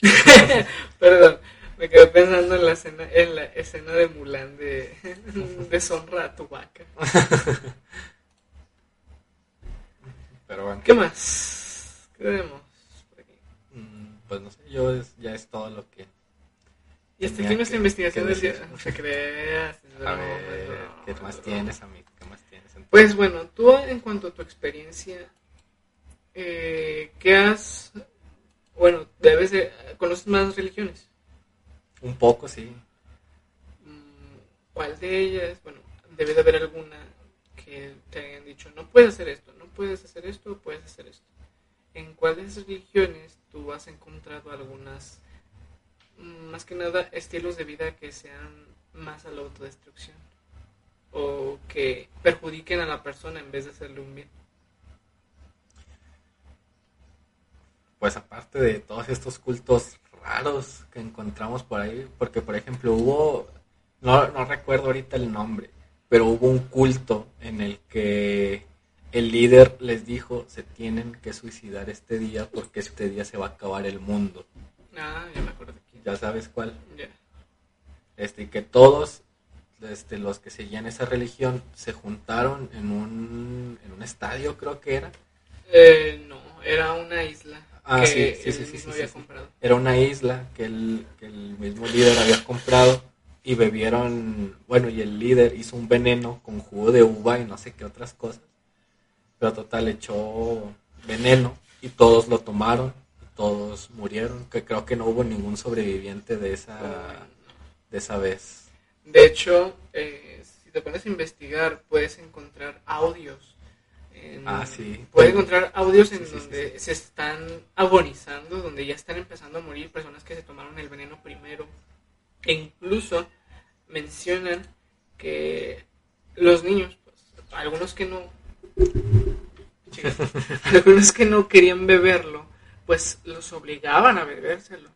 (laughs) Perdón. Me quedé pensando en la escena, en la escena de Mulan de (laughs) deshonra a tu vaca. (laughs) Pero bueno. ¿Qué más? ¿Qué tenemos por pues no sé, yo ya es todo lo que. Y hasta aquí nuestra investigación del día. No se creas. A ver, ¿qué más tienes, amigo? ¿Qué más tienes? Pues bueno, tú en cuanto a tu experiencia, eh, ¿qué has. Bueno, debes de. ¿Conoces más religiones? Un poco, sí. Mm, ¿Cuál de ellas? Bueno, debe de haber alguna que te hayan dicho, no puedes hacer esto, no puedes hacer esto, puedes hacer esto. ¿En cuáles religiones tú has encontrado algunas, mm, más que nada, estilos de vida que sean más a la autodestrucción? O que perjudiquen a la persona en vez de hacerle un bien. Pues aparte de todos estos cultos raros que encontramos por ahí, porque por ejemplo hubo, no, no recuerdo ahorita el nombre, pero hubo un culto en el que el líder les dijo se tienen que suicidar este día porque este día se va a acabar el mundo. Ah, ya me acuerdo. Ya sabes cuál. Este, y que todos este, los que seguían esa religión se juntaron en un, en un estadio, creo que era. Eh, no, era una isla. Ah, sí, sí, sí, sí, Era una isla que el, que el mismo líder había comprado y bebieron, bueno, y el líder hizo un veneno con jugo de uva y no sé qué otras cosas. Pero total, echó veneno y todos lo tomaron y todos murieron, que creo que no hubo ningún sobreviviente de esa, de esa vez. De hecho, eh, si te pones a investigar, puedes encontrar audios ah, sí. Puede encontrar audios en donde se están agonizando, donde ya están empezando a morir personas que se tomaron el veneno primero. E incluso mencionan que los niños, pues, algunos que no, algunos (laughs) que no querían beberlo, pues los obligaban a bebérselo.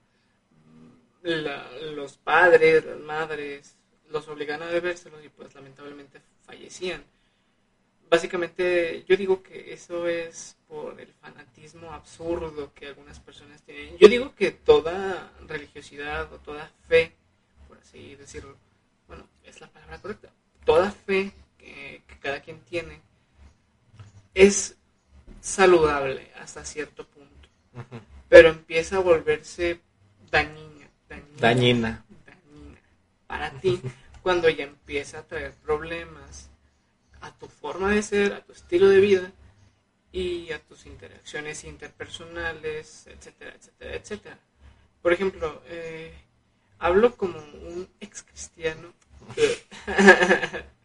los padres, las madres, los obligaban a bebérselo y pues lamentablemente fallecían básicamente yo digo que eso es por el fanatismo absurdo que algunas personas tienen. Yo digo que toda religiosidad o toda fe, por así decirlo, bueno, es la palabra correcta, toda fe que, que cada quien tiene es saludable hasta cierto punto, pero empieza a volverse dañina, dañina, Dañina. dañina para ti (laughs) cuando ya empieza a traer problemas a tu forma de ser, a tu estilo de vida y a tus interacciones interpersonales, etcétera, etcétera, etcétera. Por ejemplo, eh, hablo como un ex cristiano. (laughs)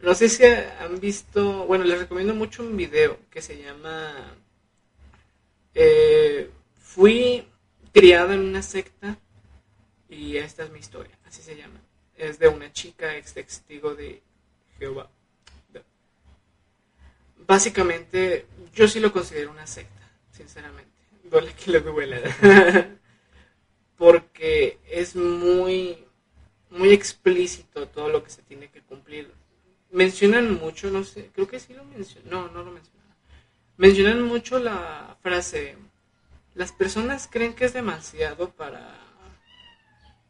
no sé si han visto, bueno, les recomiendo mucho un video que se llama eh, Fui criado en una secta y esta es mi historia, así se llama. Es de una chica ex testigo de Jehová. Básicamente, yo sí lo considero una secta, sinceramente. Duele que le duela. (laughs) Porque es muy, muy explícito todo lo que se tiene que cumplir. Mencionan mucho, no sé, creo que sí lo mencionan. No, no lo mencionan. Mencionan mucho la frase, las personas creen que es demasiado para...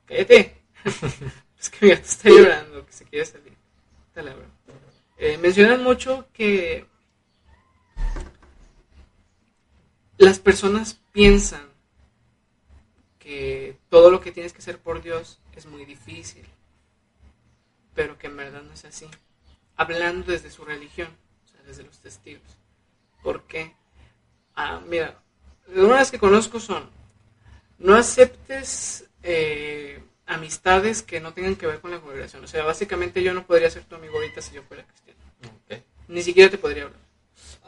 Cállate. (laughs) es que mi gato está llorando, que se quiere salir. Dale. Eh, mencionan mucho que las personas piensan que todo lo que tienes que hacer por Dios es muy difícil, pero que en verdad no es así. Hablando desde su religión, o sea, desde los testigos. ¿Por qué? Ah, mira, algunas que conozco son, no aceptes eh, amistades que no tengan que ver con la congregación. O sea, básicamente yo no podría ser tu amigo ahorita si yo fuera cristiano. Ni siquiera te podría hablar.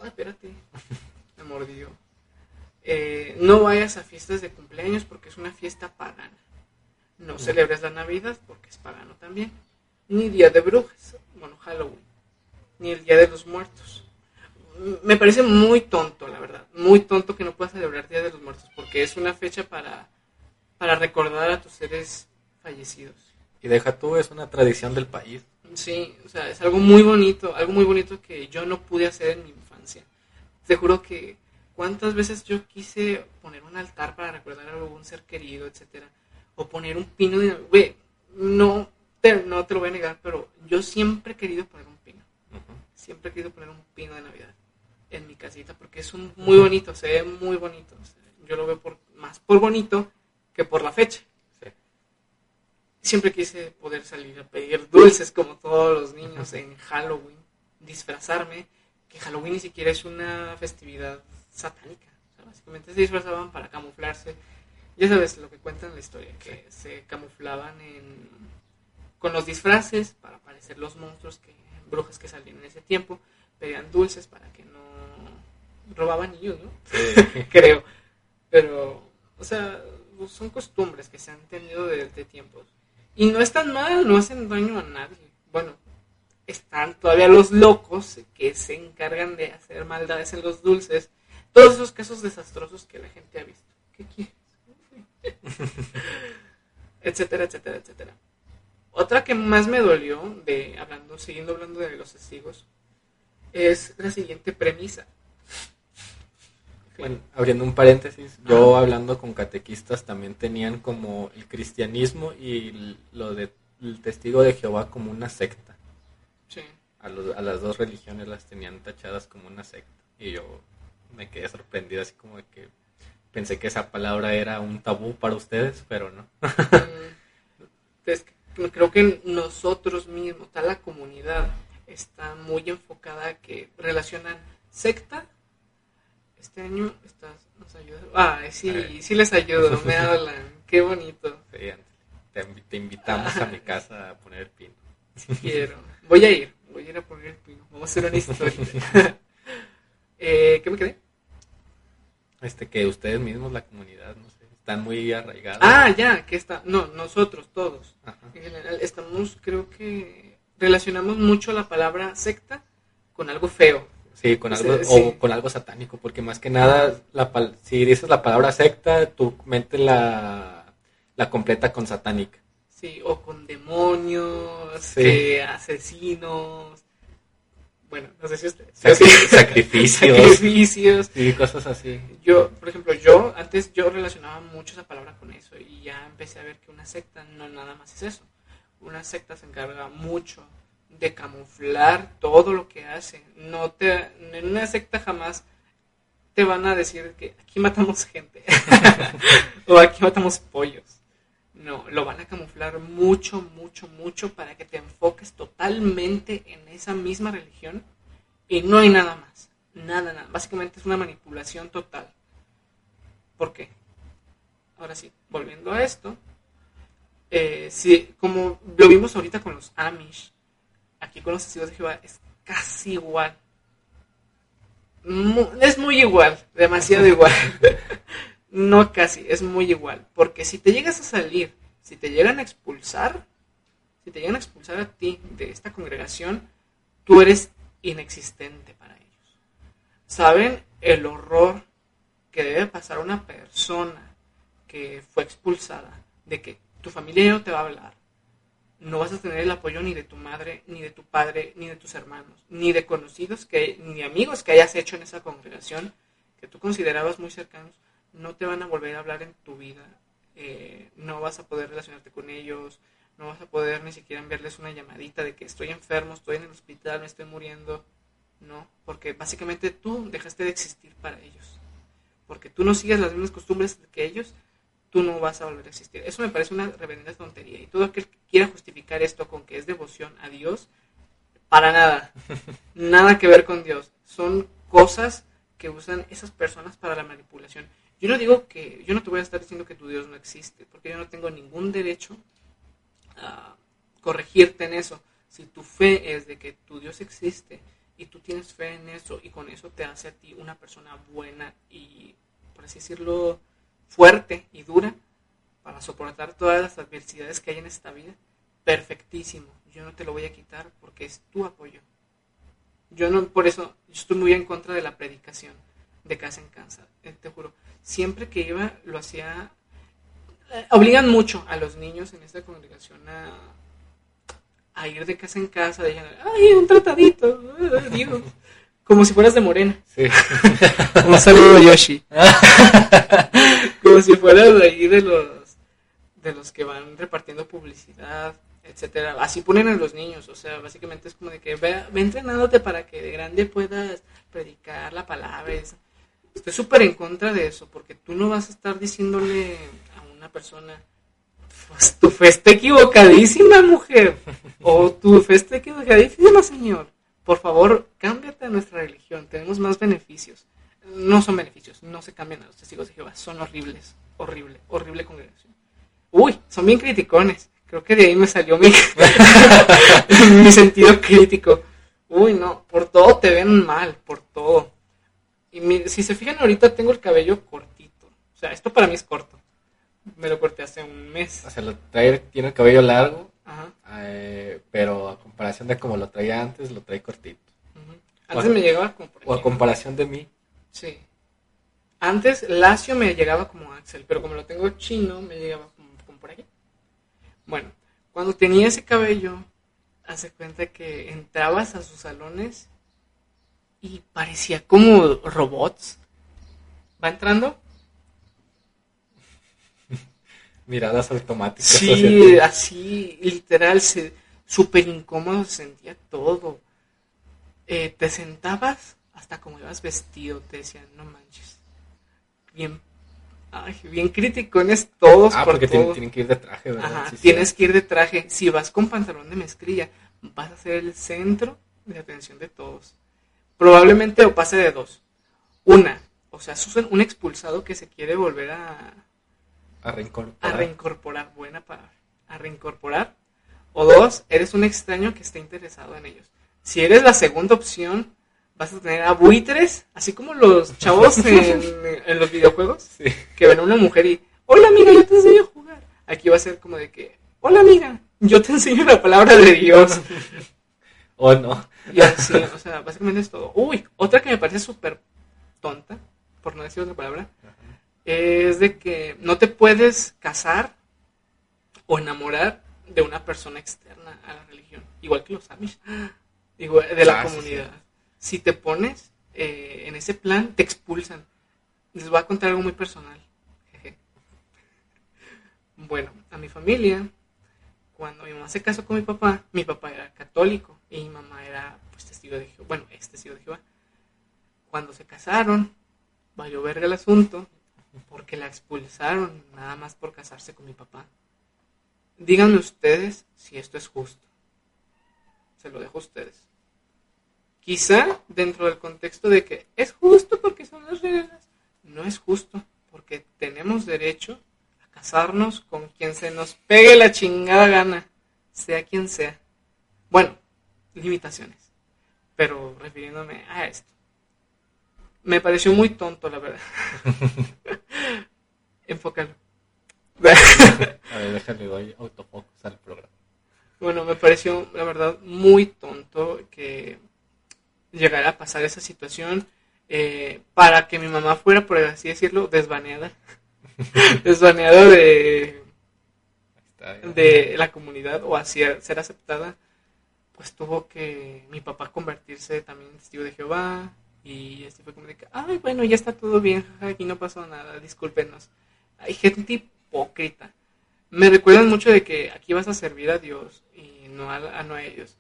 Ay, espérate. (laughs) Me mordió. Eh, no vayas a fiestas de cumpleaños porque es una fiesta pagana. No celebres la Navidad porque es pagano también. Ni Día de Brujas, bueno, Halloween. Ni el Día de los Muertos. Me parece muy tonto, la verdad. Muy tonto que no puedas celebrar Día de los Muertos porque es una fecha para, para recordar a tus seres fallecidos. Y deja tú, es una tradición del país. Sí, o sea, es algo muy bonito, algo muy bonito que yo no pude hacer en mi infancia. Te juro que cuántas veces yo quise poner un altar para recordar a algún ser querido, etcétera, o poner un pino de güey, no te, no te lo voy a negar, pero yo siempre he querido poner un pino. Siempre he querido poner un pino de Navidad en mi casita porque es un muy bonito, se ve muy bonito. o sea, yo lo veo por más por bonito que por la fecha. Sí. Siempre quise poder salir a pedir dulces como todos los niños en Halloween, disfrazarme, que Halloween ni siquiera es una festividad satánica. O sea, básicamente se disfrazaban para camuflarse. Ya sabes lo que cuentan en la historia, que se camuflaban en, con los disfraces para parecer los monstruos, que brujas que salían en ese tiempo, pedían dulces para que no robaban niños, ¿no? Sí. (laughs) creo. Pero, o sea, son costumbres que se han tenido desde tiempos. Y no están mal, no hacen daño a nadie. Bueno, están todavía los locos que se encargan de hacer maldades en los dulces. Todos esos casos desastrosos que la gente ha visto. ¿Qué quieres? (laughs) etcétera, etcétera, etcétera. Otra que más me dolió, de hablando, siguiendo hablando de los testigos, es la siguiente premisa. Bueno, abriendo un paréntesis, yo hablando con catequistas también tenían como el cristianismo y lo de el testigo de Jehová como una secta. Sí. A, los- a las dos religiones las tenían tachadas como una secta. Y yo me quedé sorprendido, así como de que pensé que esa palabra era un tabú para ustedes, pero no. Mm, (laughs) es que creo que nosotros mismos, toda la comunidad, está muy enfocada a que relacionan secta. Este año estás, nos ayudas. Ah, sí, sí les ayudo, me (laughs) hablan. Qué bonito. Sí, te, te invitamos a mi casa a poner el pino. Quiero. Voy a ir, voy a ir a poner el pino. Vamos a hacer una historia. (laughs) eh, ¿Qué me quedé? Este, que ustedes mismos, la comunidad, no sé, están muy arraigados. Ah, ya, que está. No, nosotros todos. Ajá. En general, estamos, creo que relacionamos mucho la palabra secta con algo feo. Sí, con algo, sí. o con algo satánico, porque más que nada, la, pal- si dices la palabra secta, tu mente la, la completa con satánica. Sí, o con demonios, Sí. asesinos. Bueno, no sé si. (laughs) Sacri- sacrificios. Sacrificios. Sí, cosas así. Yo, por ejemplo, yo antes yo relacionaba mucho esa palabra con eso y ya empecé a ver que una secta no nada más es eso. Una secta se encarga mucho de camuflar todo lo que hace. No te, en una secta jamás te van a decir que aquí matamos gente (laughs) o aquí matamos pollos. No, lo van a camuflar mucho, mucho, mucho para que te enfoques totalmente en esa misma religión y no hay nada más. Nada, nada. Básicamente es una manipulación total. ¿Por qué? Ahora sí, volviendo a esto, eh, sí, como lo vimos ahorita con los Amish, aquí con los testigos de Jehová es casi igual. Es muy igual, demasiado igual. (laughs) no casi, es muy igual. Porque si te llegas a salir, si te llegan a expulsar, si te llegan a expulsar a ti de esta congregación, tú eres inexistente para ellos. ¿Saben el horror que debe pasar una persona que fue expulsada? De que tu familia ya no te va a hablar. No vas a tener el apoyo ni de tu madre, ni de tu padre, ni de tus hermanos, ni de conocidos, que, ni amigos que hayas hecho en esa congregación que tú considerabas muy cercanos. No te van a volver a hablar en tu vida. Eh, no vas a poder relacionarte con ellos. No vas a poder ni siquiera enviarles una llamadita de que estoy enfermo, estoy en el hospital, me estoy muriendo. No, porque básicamente tú dejaste de existir para ellos. Porque tú no sigues las mismas costumbres que ellos, tú no vas a volver a existir. Eso me parece una reverenda tontería. Y todo aquel que quiera justificar esto con que es devoción a Dios, para nada. (laughs) nada que ver con Dios. Son cosas que usan esas personas para la manipulación. Yo no digo que, yo no te voy a estar diciendo que tu Dios no existe, porque yo no tengo ningún derecho a corregirte en eso. Si tu fe es de que tu Dios existe y tú tienes fe en eso y con eso te hace a ti una persona buena y, por así decirlo, fuerte y dura para soportar todas las adversidades que hay en esta vida, perfectísimo. Yo no te lo voy a quitar porque es tu apoyo. Yo no, por eso, yo estoy muy en contra de la predicación de casa en casa, eh, te juro. Siempre que iba, lo hacía eh, obligan mucho a los niños en esta congregación a, a ir de casa en casa, de ay, un tratadito, (laughs) Dios. Como si fueras de morena. Sí. Un saludo, Yoshi. Como si fueras de ahí de los, de los que van repartiendo publicidad, etcétera. Así ponen a los niños, o sea, básicamente es como de que ve, ve entrenándote para que de grande puedas predicar la palabra. y eso. Estoy súper en contra de eso, porque tú no vas a estar diciéndole a una persona, pues tu fe está equivocadísima, mujer, o tu fe está equivocadísima, señor. Por favor, cámbiate a nuestra religión, tenemos más beneficios. No son beneficios, no se cambian a los testigos de Jehová, son horribles, horrible, horrible congregación. Uy, son bien criticones. Creo que de ahí me salió mi, (laughs) mi sentido crítico. Uy, no, por todo te ven mal, por todo. Y mi- si se fijan ahorita tengo el cabello cortito. O sea, esto para mí es corto. Me lo corté hace un mes. O sea, lo trae, tiene el cabello largo, Ajá. eh, pero a comparación de como lo traía antes, lo trae cortito. ujú. Antes me llegaba como por O a aquí. comparación de mí, Sí. Antes Lacio me llegaba como Axel, pero como lo tengo chino, me llegaba como, como por aquí. Bueno, cuando tenía ese cabello, hace cuenta que entrabas a sus salones y parecía como robots. ¿Va entrando? (laughs) miradas automáticas. Sí, así, literal, se, súper incómodo se sentía todo. Eh, te sentabas hasta como ibas vestido, te decían, no manches. Bien, ay, bien criticones todos Ah, por porque todo. tienen, tienen que ir de traje, ¿verdad? Ajá, Sí, sí. tienes que ir de traje. Si vas con pantalón de mezclilla, vas a ser el centro de atención de todos. Probablemente o pase de dos. Una, o sea, sos un expulsado que se quiere volver a, A a reincorporar. reincorporar, buena palabra, a reincorporar. O dos, eres un extraño que está interesado en ellos. Si eres la segunda opción, vas a tener a buitres, así como los chavos en, (laughs) en los videojuegos, Sí. que ven a una mujer y, hola amiga, yo te enseño a jugar. Aquí va a ser como de que, hola amiga, yo te enseño la palabra de Dios. (laughs) O no. Y así, o sea, básicamente es todo. Uy, otra que me parece súper tonta, por no decir otra palabra, es de que no te puedes casar o enamorar de una persona externa a la religión, igual que los Amish. digo, de la Ah, sí, comunidad. Si te pones eh, en ese plan, te expulsan. Les voy a contar algo muy personal. Jeje. Bueno, a mi familia, cuando mi mamá se casó con mi papá, mi papá era católico y mi mamá era pues testigo de Jehová. Bueno, es testigo de Jehová. Cuando se casaron, valió verga el asunto porque la expulsaron nada más por casarse con mi papá. Díganme ustedes si esto es justo. Se lo dejo a ustedes. Quizá dentro del contexto de que es justo porque son las reglas, no es justo porque tenemos derecho a casarnos con quien se nos pegue la chingada gana, sea quien sea. Bueno, limitaciones, pero refiriéndome a esto. Me pareció muy tonto, la verdad. (laughs) Enfócalo. A ver, déjale, doy autofocus al programa. Bueno, me pareció, la verdad, muy tonto que llegara a pasar esa situación eh, para que mi mamá fuera, por así decirlo, desbaneada. (laughs) desbaneada de, de la comunidad o así ser aceptada. Pues tuvo que mi papá convertirse también en testigo de Jehová. Y este fue como de que, ay, bueno, ya está todo bien, aquí no pasó nada, discúlpenos. Hay gente hipócrita. Me recuerdan mucho de que aquí vas a servir a Dios y no a, a- no a ellos.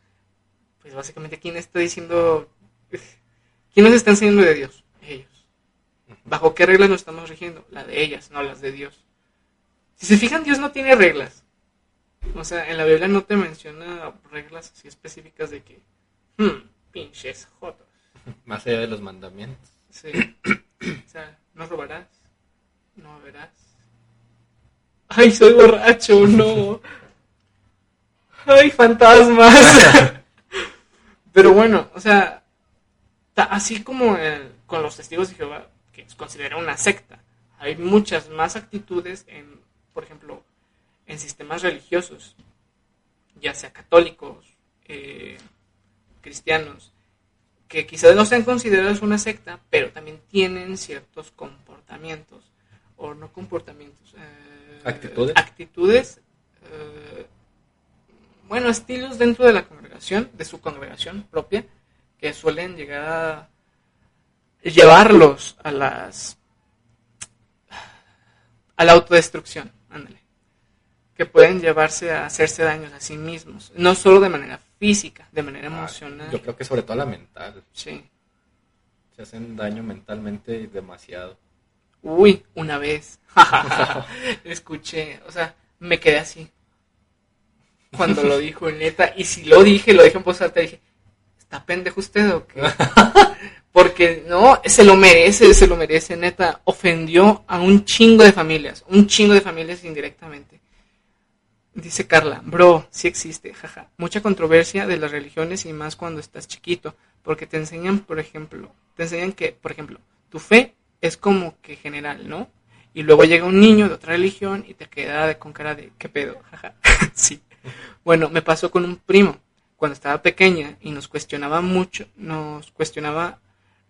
Pues básicamente, ¿quién está diciendo? (laughs) ¿Quién nos está enseñando de Dios? Ellos. ¿Bajo qué reglas nos estamos rigiendo? La de ellas, no las de Dios. Si se fijan, Dios no tiene reglas. O sea, en la Biblia no te menciona reglas así específicas de que, hmm, pinches jotos. (laughs) Más allá de los mandamientos. Sí. O sea, no robarás, no beberás. Ay, soy borracho, no. (laughs) Ay, fantasmas. (laughs) Pero bueno, o sea, así como el- con los testigos de Jehová, que es considera una secta, hay muchas más actitudes en, por ejemplo, en sistemas religiosos, ya sea católicos, eh, cristianos, que quizás no sean considerados una secta, pero también tienen ciertos comportamientos, o no comportamientos, eh, ¿Actitudes? actitudes, eh, bueno, estilos dentro de la congregación, de su congregación propia, que suelen llegar a llevarlos a las a la autodestrucción, ándale, que pueden llevarse a hacerse daños a sí mismos, no solo de manera física, de manera Ah, emocional. Yo creo que sobre todo la mental. Sí. Se hacen daño mentalmente demasiado. Uy, una vez. (laughs) Escuché, o sea, me quedé así. Cuando lo dijo, neta. Y si lo dije, lo dije en voz alta, dije, ¿está pendejo usted o qué? (laughs) Porque no, se lo merece, se lo merece, neta. Ofendió a un chingo de familias, un chingo de familias indirectamente. Dice Carla, bro, sí existe, jaja. Mucha controversia de las religiones y más cuando estás chiquito, porque te enseñan, por ejemplo, te enseñan que, por ejemplo, tu fe es como que general, ¿no? Y luego llega un niño de otra religión y te queda con cara de, ¿qué pedo? Jaja. (laughs) sí. Bueno, me pasó con un primo cuando estaba pequeña y nos cuestionaba mucho, nos cuestionaba,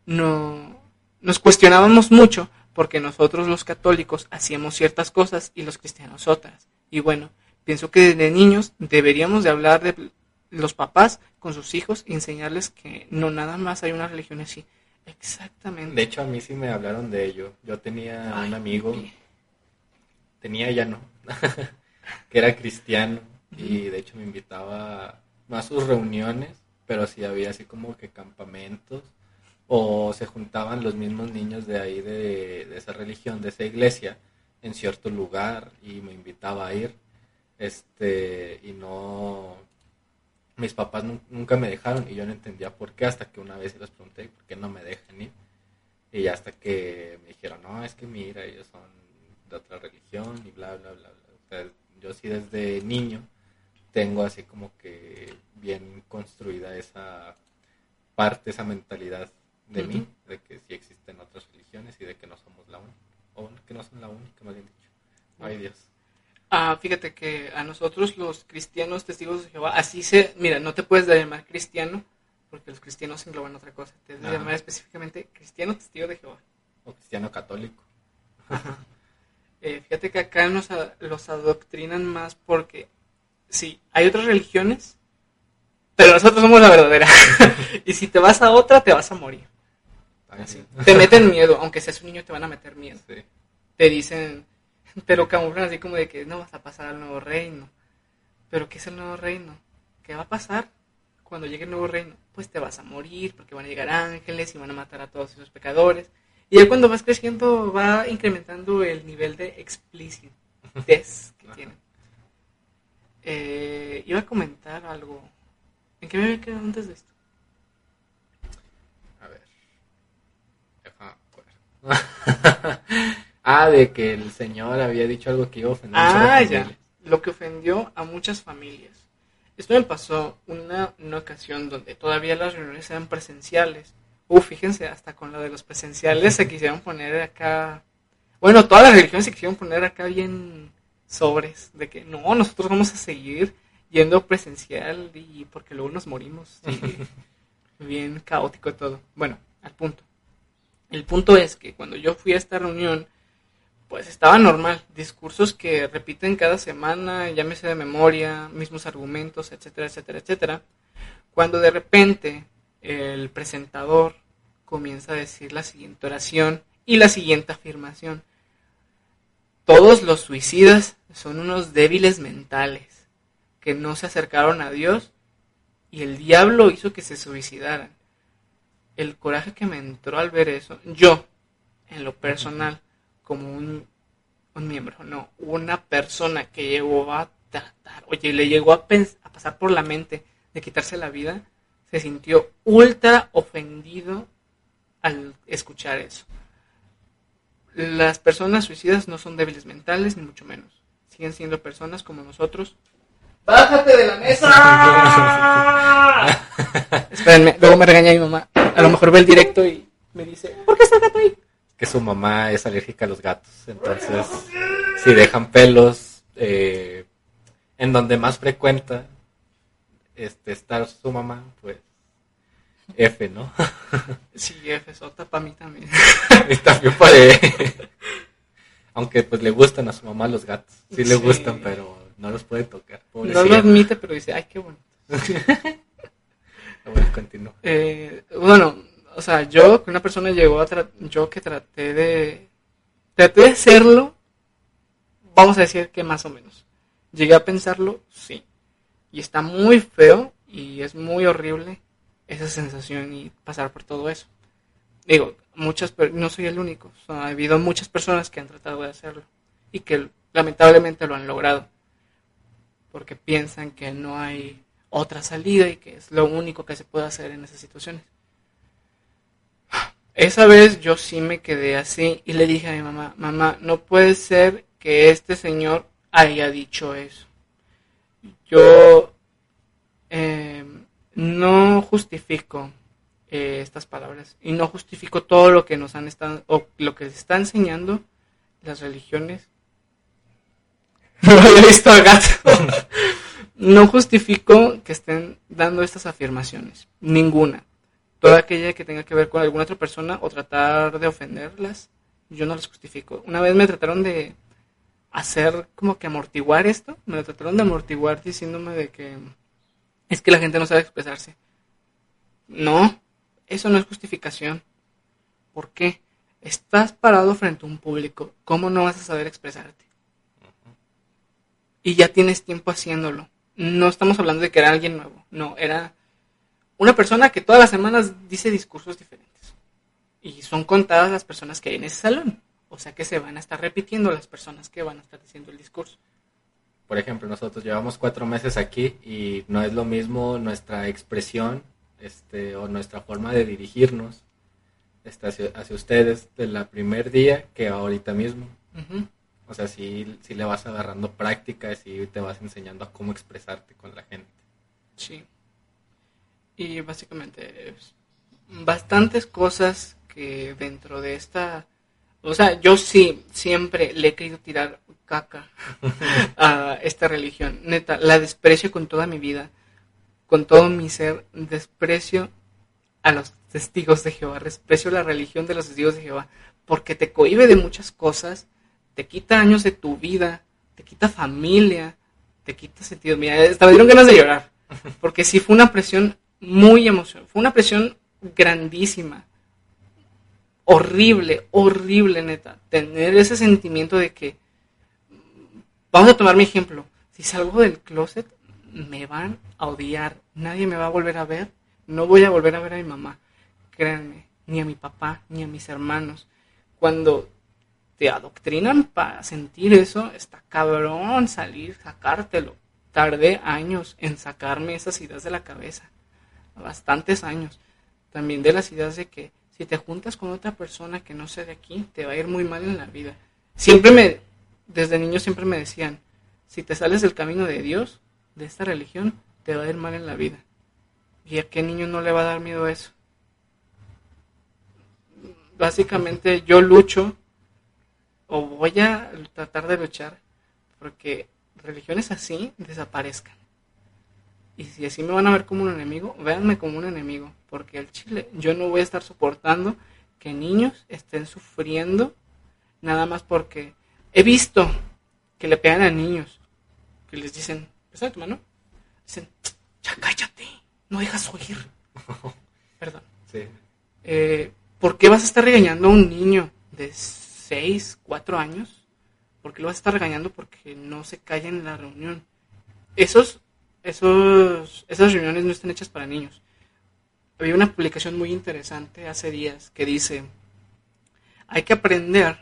no, nos cuestionábamos mucho porque nosotros los católicos hacíamos ciertas cosas y los cristianos otras. Y bueno, pienso que desde niños deberíamos de hablar de los papás con sus hijos y enseñarles que no nada más hay una religión así. Exactamente. De hecho, a mí sí me hablaron de ello. Yo tenía Ay, un amigo, tenía ya no, (laughs) que era cristiano y de hecho me invitaba no a sus reuniones, pero sí había así como que campamentos o se juntaban los mismos niños de ahí de, de esa religión, de esa iglesia, en cierto lugar y me invitaba a ir, este y no, mis papás nun- nunca me dejaron y yo no entendía por qué hasta que una vez les pregunté por qué no me dejan ir y hasta que me dijeron, no, es que mira, ellos son de otra religión y bla, bla, bla, bla. O sea, yo sí desde niño tengo así como que bien construida esa parte, esa mentalidad de mí, Ujú. de que sí existen otras religiones y de que no somos la única, o que no son la única, más bien dicho. Ay Dios. Ah, fíjate que a nosotros los cristianos testigos de Jehová, así se, mira, no te puedes llamar cristiano, porque los cristianos engloban otra cosa, te debes llamar específicamente cristiano testigo de Jehová. O cristiano católico. Eh, fíjate que acá nos los adoctrinan más porque, sí, hay otras religiones, pero nosotros somos la verdadera. (laughs) y si te vas a otra, te vas a morir. Así. Te meten miedo, aunque seas un niño te van a meter miedo. Sí. Te dicen, pero camuflan así como de que no vas a pasar al nuevo reino. Pero ¿qué es el nuevo reino? ¿Qué va a pasar cuando llegue el nuevo reino? Pues te vas a morir porque van a llegar ángeles y van a matar a todos esos pecadores. Y ya cuando vas creciendo va incrementando el nivel de explícitez que tiene. Eh, iba a comentar algo. ¿En qué me había quedado antes de esto? A ver. Deja. (laughs) ah, de que el señor había dicho algo que iba a ofender a Ah, ya. Lo que ofendió a muchas familias. Esto me pasó una, una ocasión donde todavía las reuniones eran presenciales. Uf, fíjense, hasta con lo de los presenciales se quisieron poner acá. Bueno, todas las religiones se quisieron poner acá bien sobres. De que no, nosotros vamos a seguir yendo presencial y porque luego nos morimos. y (laughs) bien caótico todo. Bueno, al punto. El punto es que cuando yo fui a esta reunión, pues estaba normal. Discursos que repiten cada semana, llámese de memoria, mismos argumentos, etcétera, etcétera, etcétera. Cuando de repente el presentador comienza a decir la siguiente oración y la siguiente afirmación. Todos los suicidas son unos débiles mentales que no se acercaron a Dios y el diablo hizo que se suicidaran. El coraje que me entró al ver eso, yo, en lo personal, como un, un miembro, no, una persona que llegó a tratar, oye, le llegó a, a pasar por la mente de quitarse la vida, se sintió ultra ofendido al escuchar eso. Las personas suicidas no son débiles mentales, ni mucho menos. Siguen siendo personas como nosotros. ¡Bájate de la mesa! (laughs) Espérenme, luego me regaña mi mamá. A lo mejor ve el directo y me dice, ¿por qué está el gato ahí? Que su mamá es alérgica a los gatos. Entonces, si dejan pelos, eh, en donde más frecuenta este, estar su mamá, pues F, ¿no? (laughs) Sí, FSota para mí también. (laughs) y también puede. Aunque pues le gustan a su mamá los gatos. Sí le gustan, pero no los puede tocar. No lo admite, pero dice, ay, qué bueno. (laughs) Ah, bueno, continúa. Eh, bueno, o sea, yo que una persona llegó a tra- yo que traté de traté de hacerlo, vamos a decir que más o menos. Llegué a pensarlo, sí. Y está muy feo y es muy horrible esa sensación y pasar por todo eso. Digo, muchas no soy el único, o sea, ha habido muchas personas que han tratado de hacerlo y que lamentablemente lo han logrado porque piensan que no hay otra salida y que es lo único que se puede hacer en esas situaciones. Esa vez yo sí me quedé así y le dije a mi mamá, mamá, no puede ser que este señor haya dicho eso. Yo eh, no justifico eh, estas palabras y no justifico todo lo que nos han estado o lo que se está enseñando las religiones. (laughs) No había visto gato. (laughs) no justifico que estén dando estas afirmaciones, ninguna. Toda aquella que tenga que ver con alguna otra persona o tratar de ofenderlas, yo no las justifico. Una vez me trataron de hacer como que amortiguar esto, me lo trataron de amortiguar diciéndome de que es que la gente no sabe expresarse. No, eso no es justificación. ¿Por qué? Estás parado frente a un público, ¿cómo no vas a saber expresarte? Y ya tienes tiempo haciéndolo. No estamos hablando de que era alguien nuevo, no, era una persona que todas las semanas dice discursos diferentes. Y son contadas las personas que hay en ese salón. O sea que se van a estar repitiendo las personas que van a estar diciendo el discurso. Por ejemplo, nosotros llevamos cuatro meses aquí y no es lo mismo nuestra expresión este, o nuestra forma de dirigirnos este, hacia, hacia ustedes de la primer día que ahorita mismo. O sea, sí, sí le vas agarrando práctica y sí te vas enseñando a cómo expresarte con la gente. Sí. Y básicamente es bastantes cosas que dentro de esta... O sea, yo sí, siempre le he querido tirar caca (laughs) a esta religión. Neta, la desprecio con toda mi vida, con todo mi ser, desprecio a los testigos de Jehová, desprecio la religión de los testigos de Jehová, porque te cohíbe de muchas cosas, te quita años de tu vida, te quita familia, te quita sentido. Mira, hasta me dieron ganas de llorar. Porque sí fue una presión muy emocionante, fue una presión grandísima, horrible, horrible, neta, tener ese sentimiento de que, vamos a tomar mi ejemplo, si salgo del closet, me van a odiar, nadie me va a volver a ver, no voy a volver a ver a mi mamá, créanme, ni a mi papá, ni a mis hermanos. Cuando te adoctrinan para sentir eso, está cabrón salir, sacártelo. Tardé años en sacarme esas ideas de la cabeza, bastantes años. También de las ideas de que si te juntas con otra persona que no sea de aquí, te va a ir muy mal en la vida. Siempre me, desde niño siempre me decían, si te sales del camino de Dios, de esta religión, te va a ir mal en la vida. ¿Y a qué niño no le va a dar miedo eso? Básicamente yo lucho o voy a tratar de luchar porque religiones así desaparezcan. Y si así me van a ver como un enemigo, véanme como un enemigo, porque el Chile yo no voy a estar soportando que niños estén sufriendo nada más porque he visto que le pegan a niños, que les dicen, préstame tu mano, dicen, ya cállate, no dejas oír. (laughs) Perdón. Sí. Eh, ¿Por qué vas a estar regañando a un niño de 6, 4 años? ¿Por qué lo vas a estar regañando porque no se calla en la reunión? Esos, esos, esas reuniones no están hechas para niños. Había una publicación muy interesante hace días que dice, hay que aprender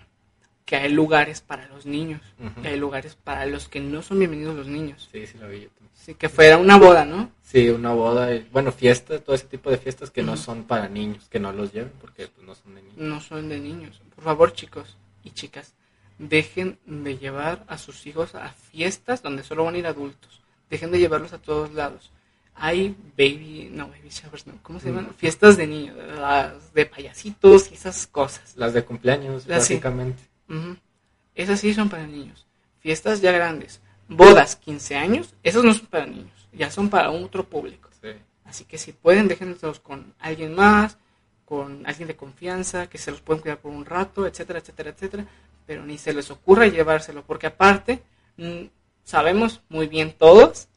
que hay lugares para los niños, que hay lugares para los que no son bienvenidos los niños. Sí, sí lo vi yo también. Sí, que fuera una boda, ¿no? Sí, una boda, y- bueno, fiesta, todo ese tipo de fiestas que no son para niños, que no los lleven porque pues, no son de niños. no son de niños. Por favor, chicos y chicas, dejen de llevar a sus hijos a fiestas donde solo van a ir adultos. Dejen de llevarlos a todos lados. Hay baby, no, baby showers, no, ¿cómo se llaman? Mm. Fiestas de niños, las de payasitos y esas cosas. Las de cumpleaños, Las sí. básicamente. Esas sí son para niños. Fiestas ya grandes. Bodas, 15 años, esas no son para niños. Ya son para otro público. Sí. Así que si pueden, déjenlos con alguien más, con alguien de confianza, que se los pueden cuidar por un rato, etcétera, etcétera, etcétera. Pero ni se les ocurra llevárselo, porque aparte, mm, sabemos muy bien todos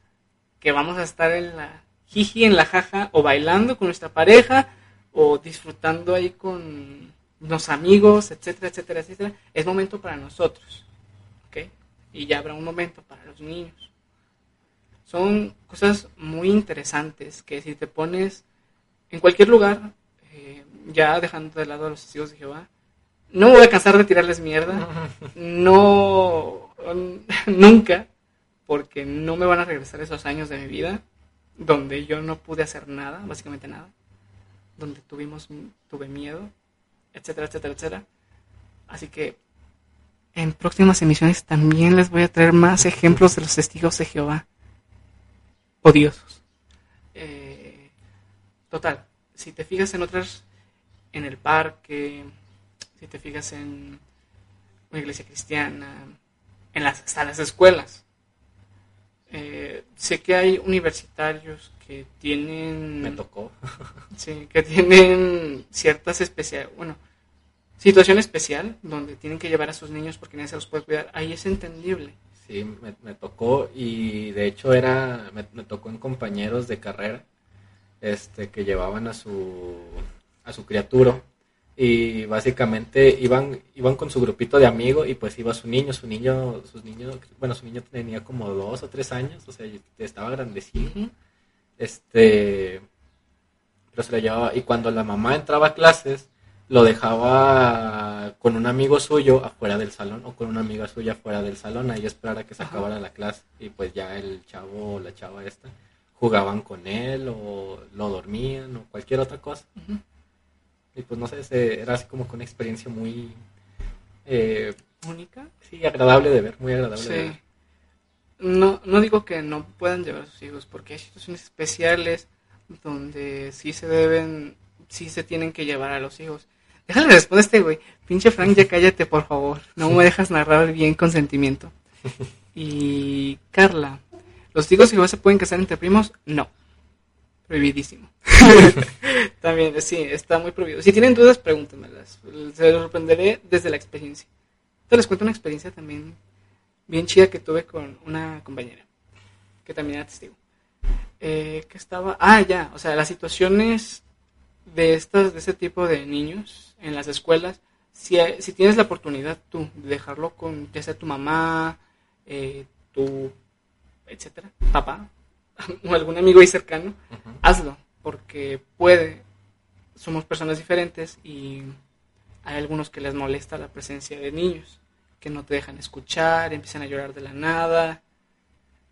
que vamos a estar en la jiji, en la jaja, o bailando con nuestra pareja, o disfrutando ahí con los amigos, etcétera, etcétera, etcétera. Es momento para nosotros, ¿ok? Y ya habrá un momento para los niños son cosas muy interesantes que si te pones en cualquier lugar, eh, ya dejando de lado a los testigos de Jehová, no me voy a cansar de tirarles mierda, (laughs) no, nunca, porque no me van a regresar esos años de mi vida donde yo no pude hacer nada, básicamente nada, donde tuvimos, tuve miedo, etcétera, etcétera, etcétera. Así que en próximas emisiones también les voy a traer más ejemplos de los testigos de Jehová odiosos. Eh, total, si te fijas en otras, en el parque, si te fijas en una iglesia cristiana, en las, hasta las escuelas, eh, sé que hay universitarios que tienen Me tocó. (laughs) Sí, que tienen ciertas especial, bueno, situación especial donde tienen que llevar a sus niños porque nadie se los puede cuidar. Ahí es entendible. Sí, me, me tocó y de hecho era, me, me tocó en compañeros de carrera, este, que llevaban a su, a su criatura y básicamente iban, iban con su grupito de amigos y pues iba su niño, su niño, sus niños, bueno, su niño tenía como dos o tres años, o sea, estaba grandecito, Ujú. este, pero se lo llevaba y cuando la mamá entraba a clases, lo dejaba con un amigo suyo afuera del salón o con una amiga suya afuera del salón ahí esperar a que se Ajá. acabara la clase y pues ya el chavo o la chava esta jugaban con él o lo dormían o cualquier otra cosa. Y pues no sé se- era así como que una experiencia muy eh, Única. sí agradable de ver muy agradable de ver No, no digo que no puedan llevar a sus hijos porque hay situaciones especiales donde sí se deben, sí se tienen que llevar a los hijos. Déjale responder este güey. Pinche Frank, ya cállate, por favor. No me dejas narrar bien con sentimiento. (laughs) Y Carla, ¿los hijos y se pueden casar entre primos? No. Prohibidísimo. (laughs) También, sí, está muy prohibido. Si tienen dudas, pregúntenmelas. Se los sorprenderé desde la experiencia. Te les cuento una experiencia también bien chida que tuve con una compañera, que también era testigo. Eh, que estaba. Ah, ya. O sea, las situaciones de estas, de este tipo de niños en las escuelas, si, si tienes la oportunidad tú de dejarlo con, ya sea tu mamá, eh, tu, etcétera, papá, (laughs) o algún amigo ahí cercano, hazlo, porque puede, somos personas diferentes y hay algunos que les molesta la presencia de niños, que no te dejan escuchar, empiezan a llorar de la nada,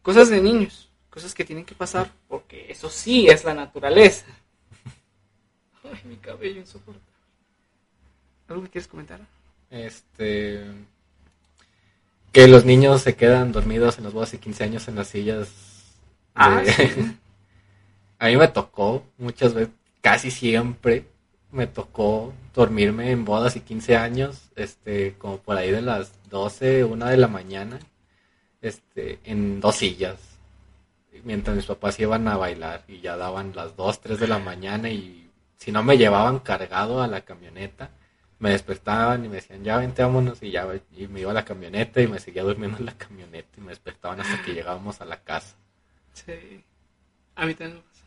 cosas de niños, cosas que tienen que pasar, porque eso sí es la naturaleza. (laughs) Ay, mi cabello insoportable. ¿Algo que quieres comentar? Este. Que los niños se quedan dormidos en los bodas y 15 años en las sillas. De- Ah, sí. (laughs) A mí me tocó muchas veces, casi siempre me tocó dormirme en bodas y 15 años, este, como por ahí de las 12, una de la mañana, este, en dos sillas, mientras mis papás iban a bailar y ya daban las 2, 3 de la mañana y si no me llevaban cargado a la camioneta, me despertaban y me decían, ya vente, vámonos, y ya y me iba a la camioneta y me seguía durmiendo en la camioneta y me despertaban hasta que llegábamos a la casa. Sí. A mí también me pasa.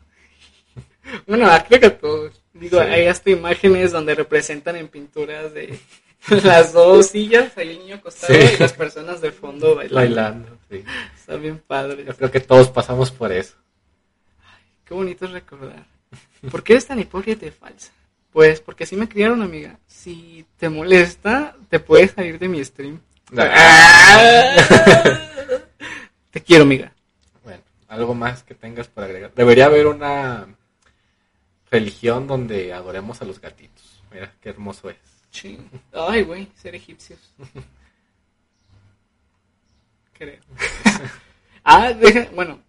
Bueno, creo que todos. Digo, Sí. hay hasta imágenes donde representan en pinturas de (laughs) las dos sillas, ahí el niño acostado Sí. y las personas de fondo bailando. Bailando, sí. Está bien padre. Yo creo que todos pasamos por eso. Qué bonito es recordar. ¿Por qué eres tan hipócrita y falsa? Pues porque así me criaron, amiga. Si te molesta, te puedes salir de mi stream. (laughs) te quiero, amiga. Algo más que tengas para agregar. Debería haber una religión donde adoremos a los gatitos. Mira, qué hermoso es. Sí. Ay, güey, ser egipcios. Creo. (laughs) ah, dejen, bueno.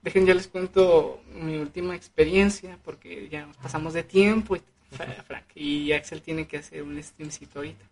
Dejen, ya les cuento mi última experiencia, porque ya nos pasamos de tiempo y, Frank, y Axel tiene que hacer un streamcito ahorita.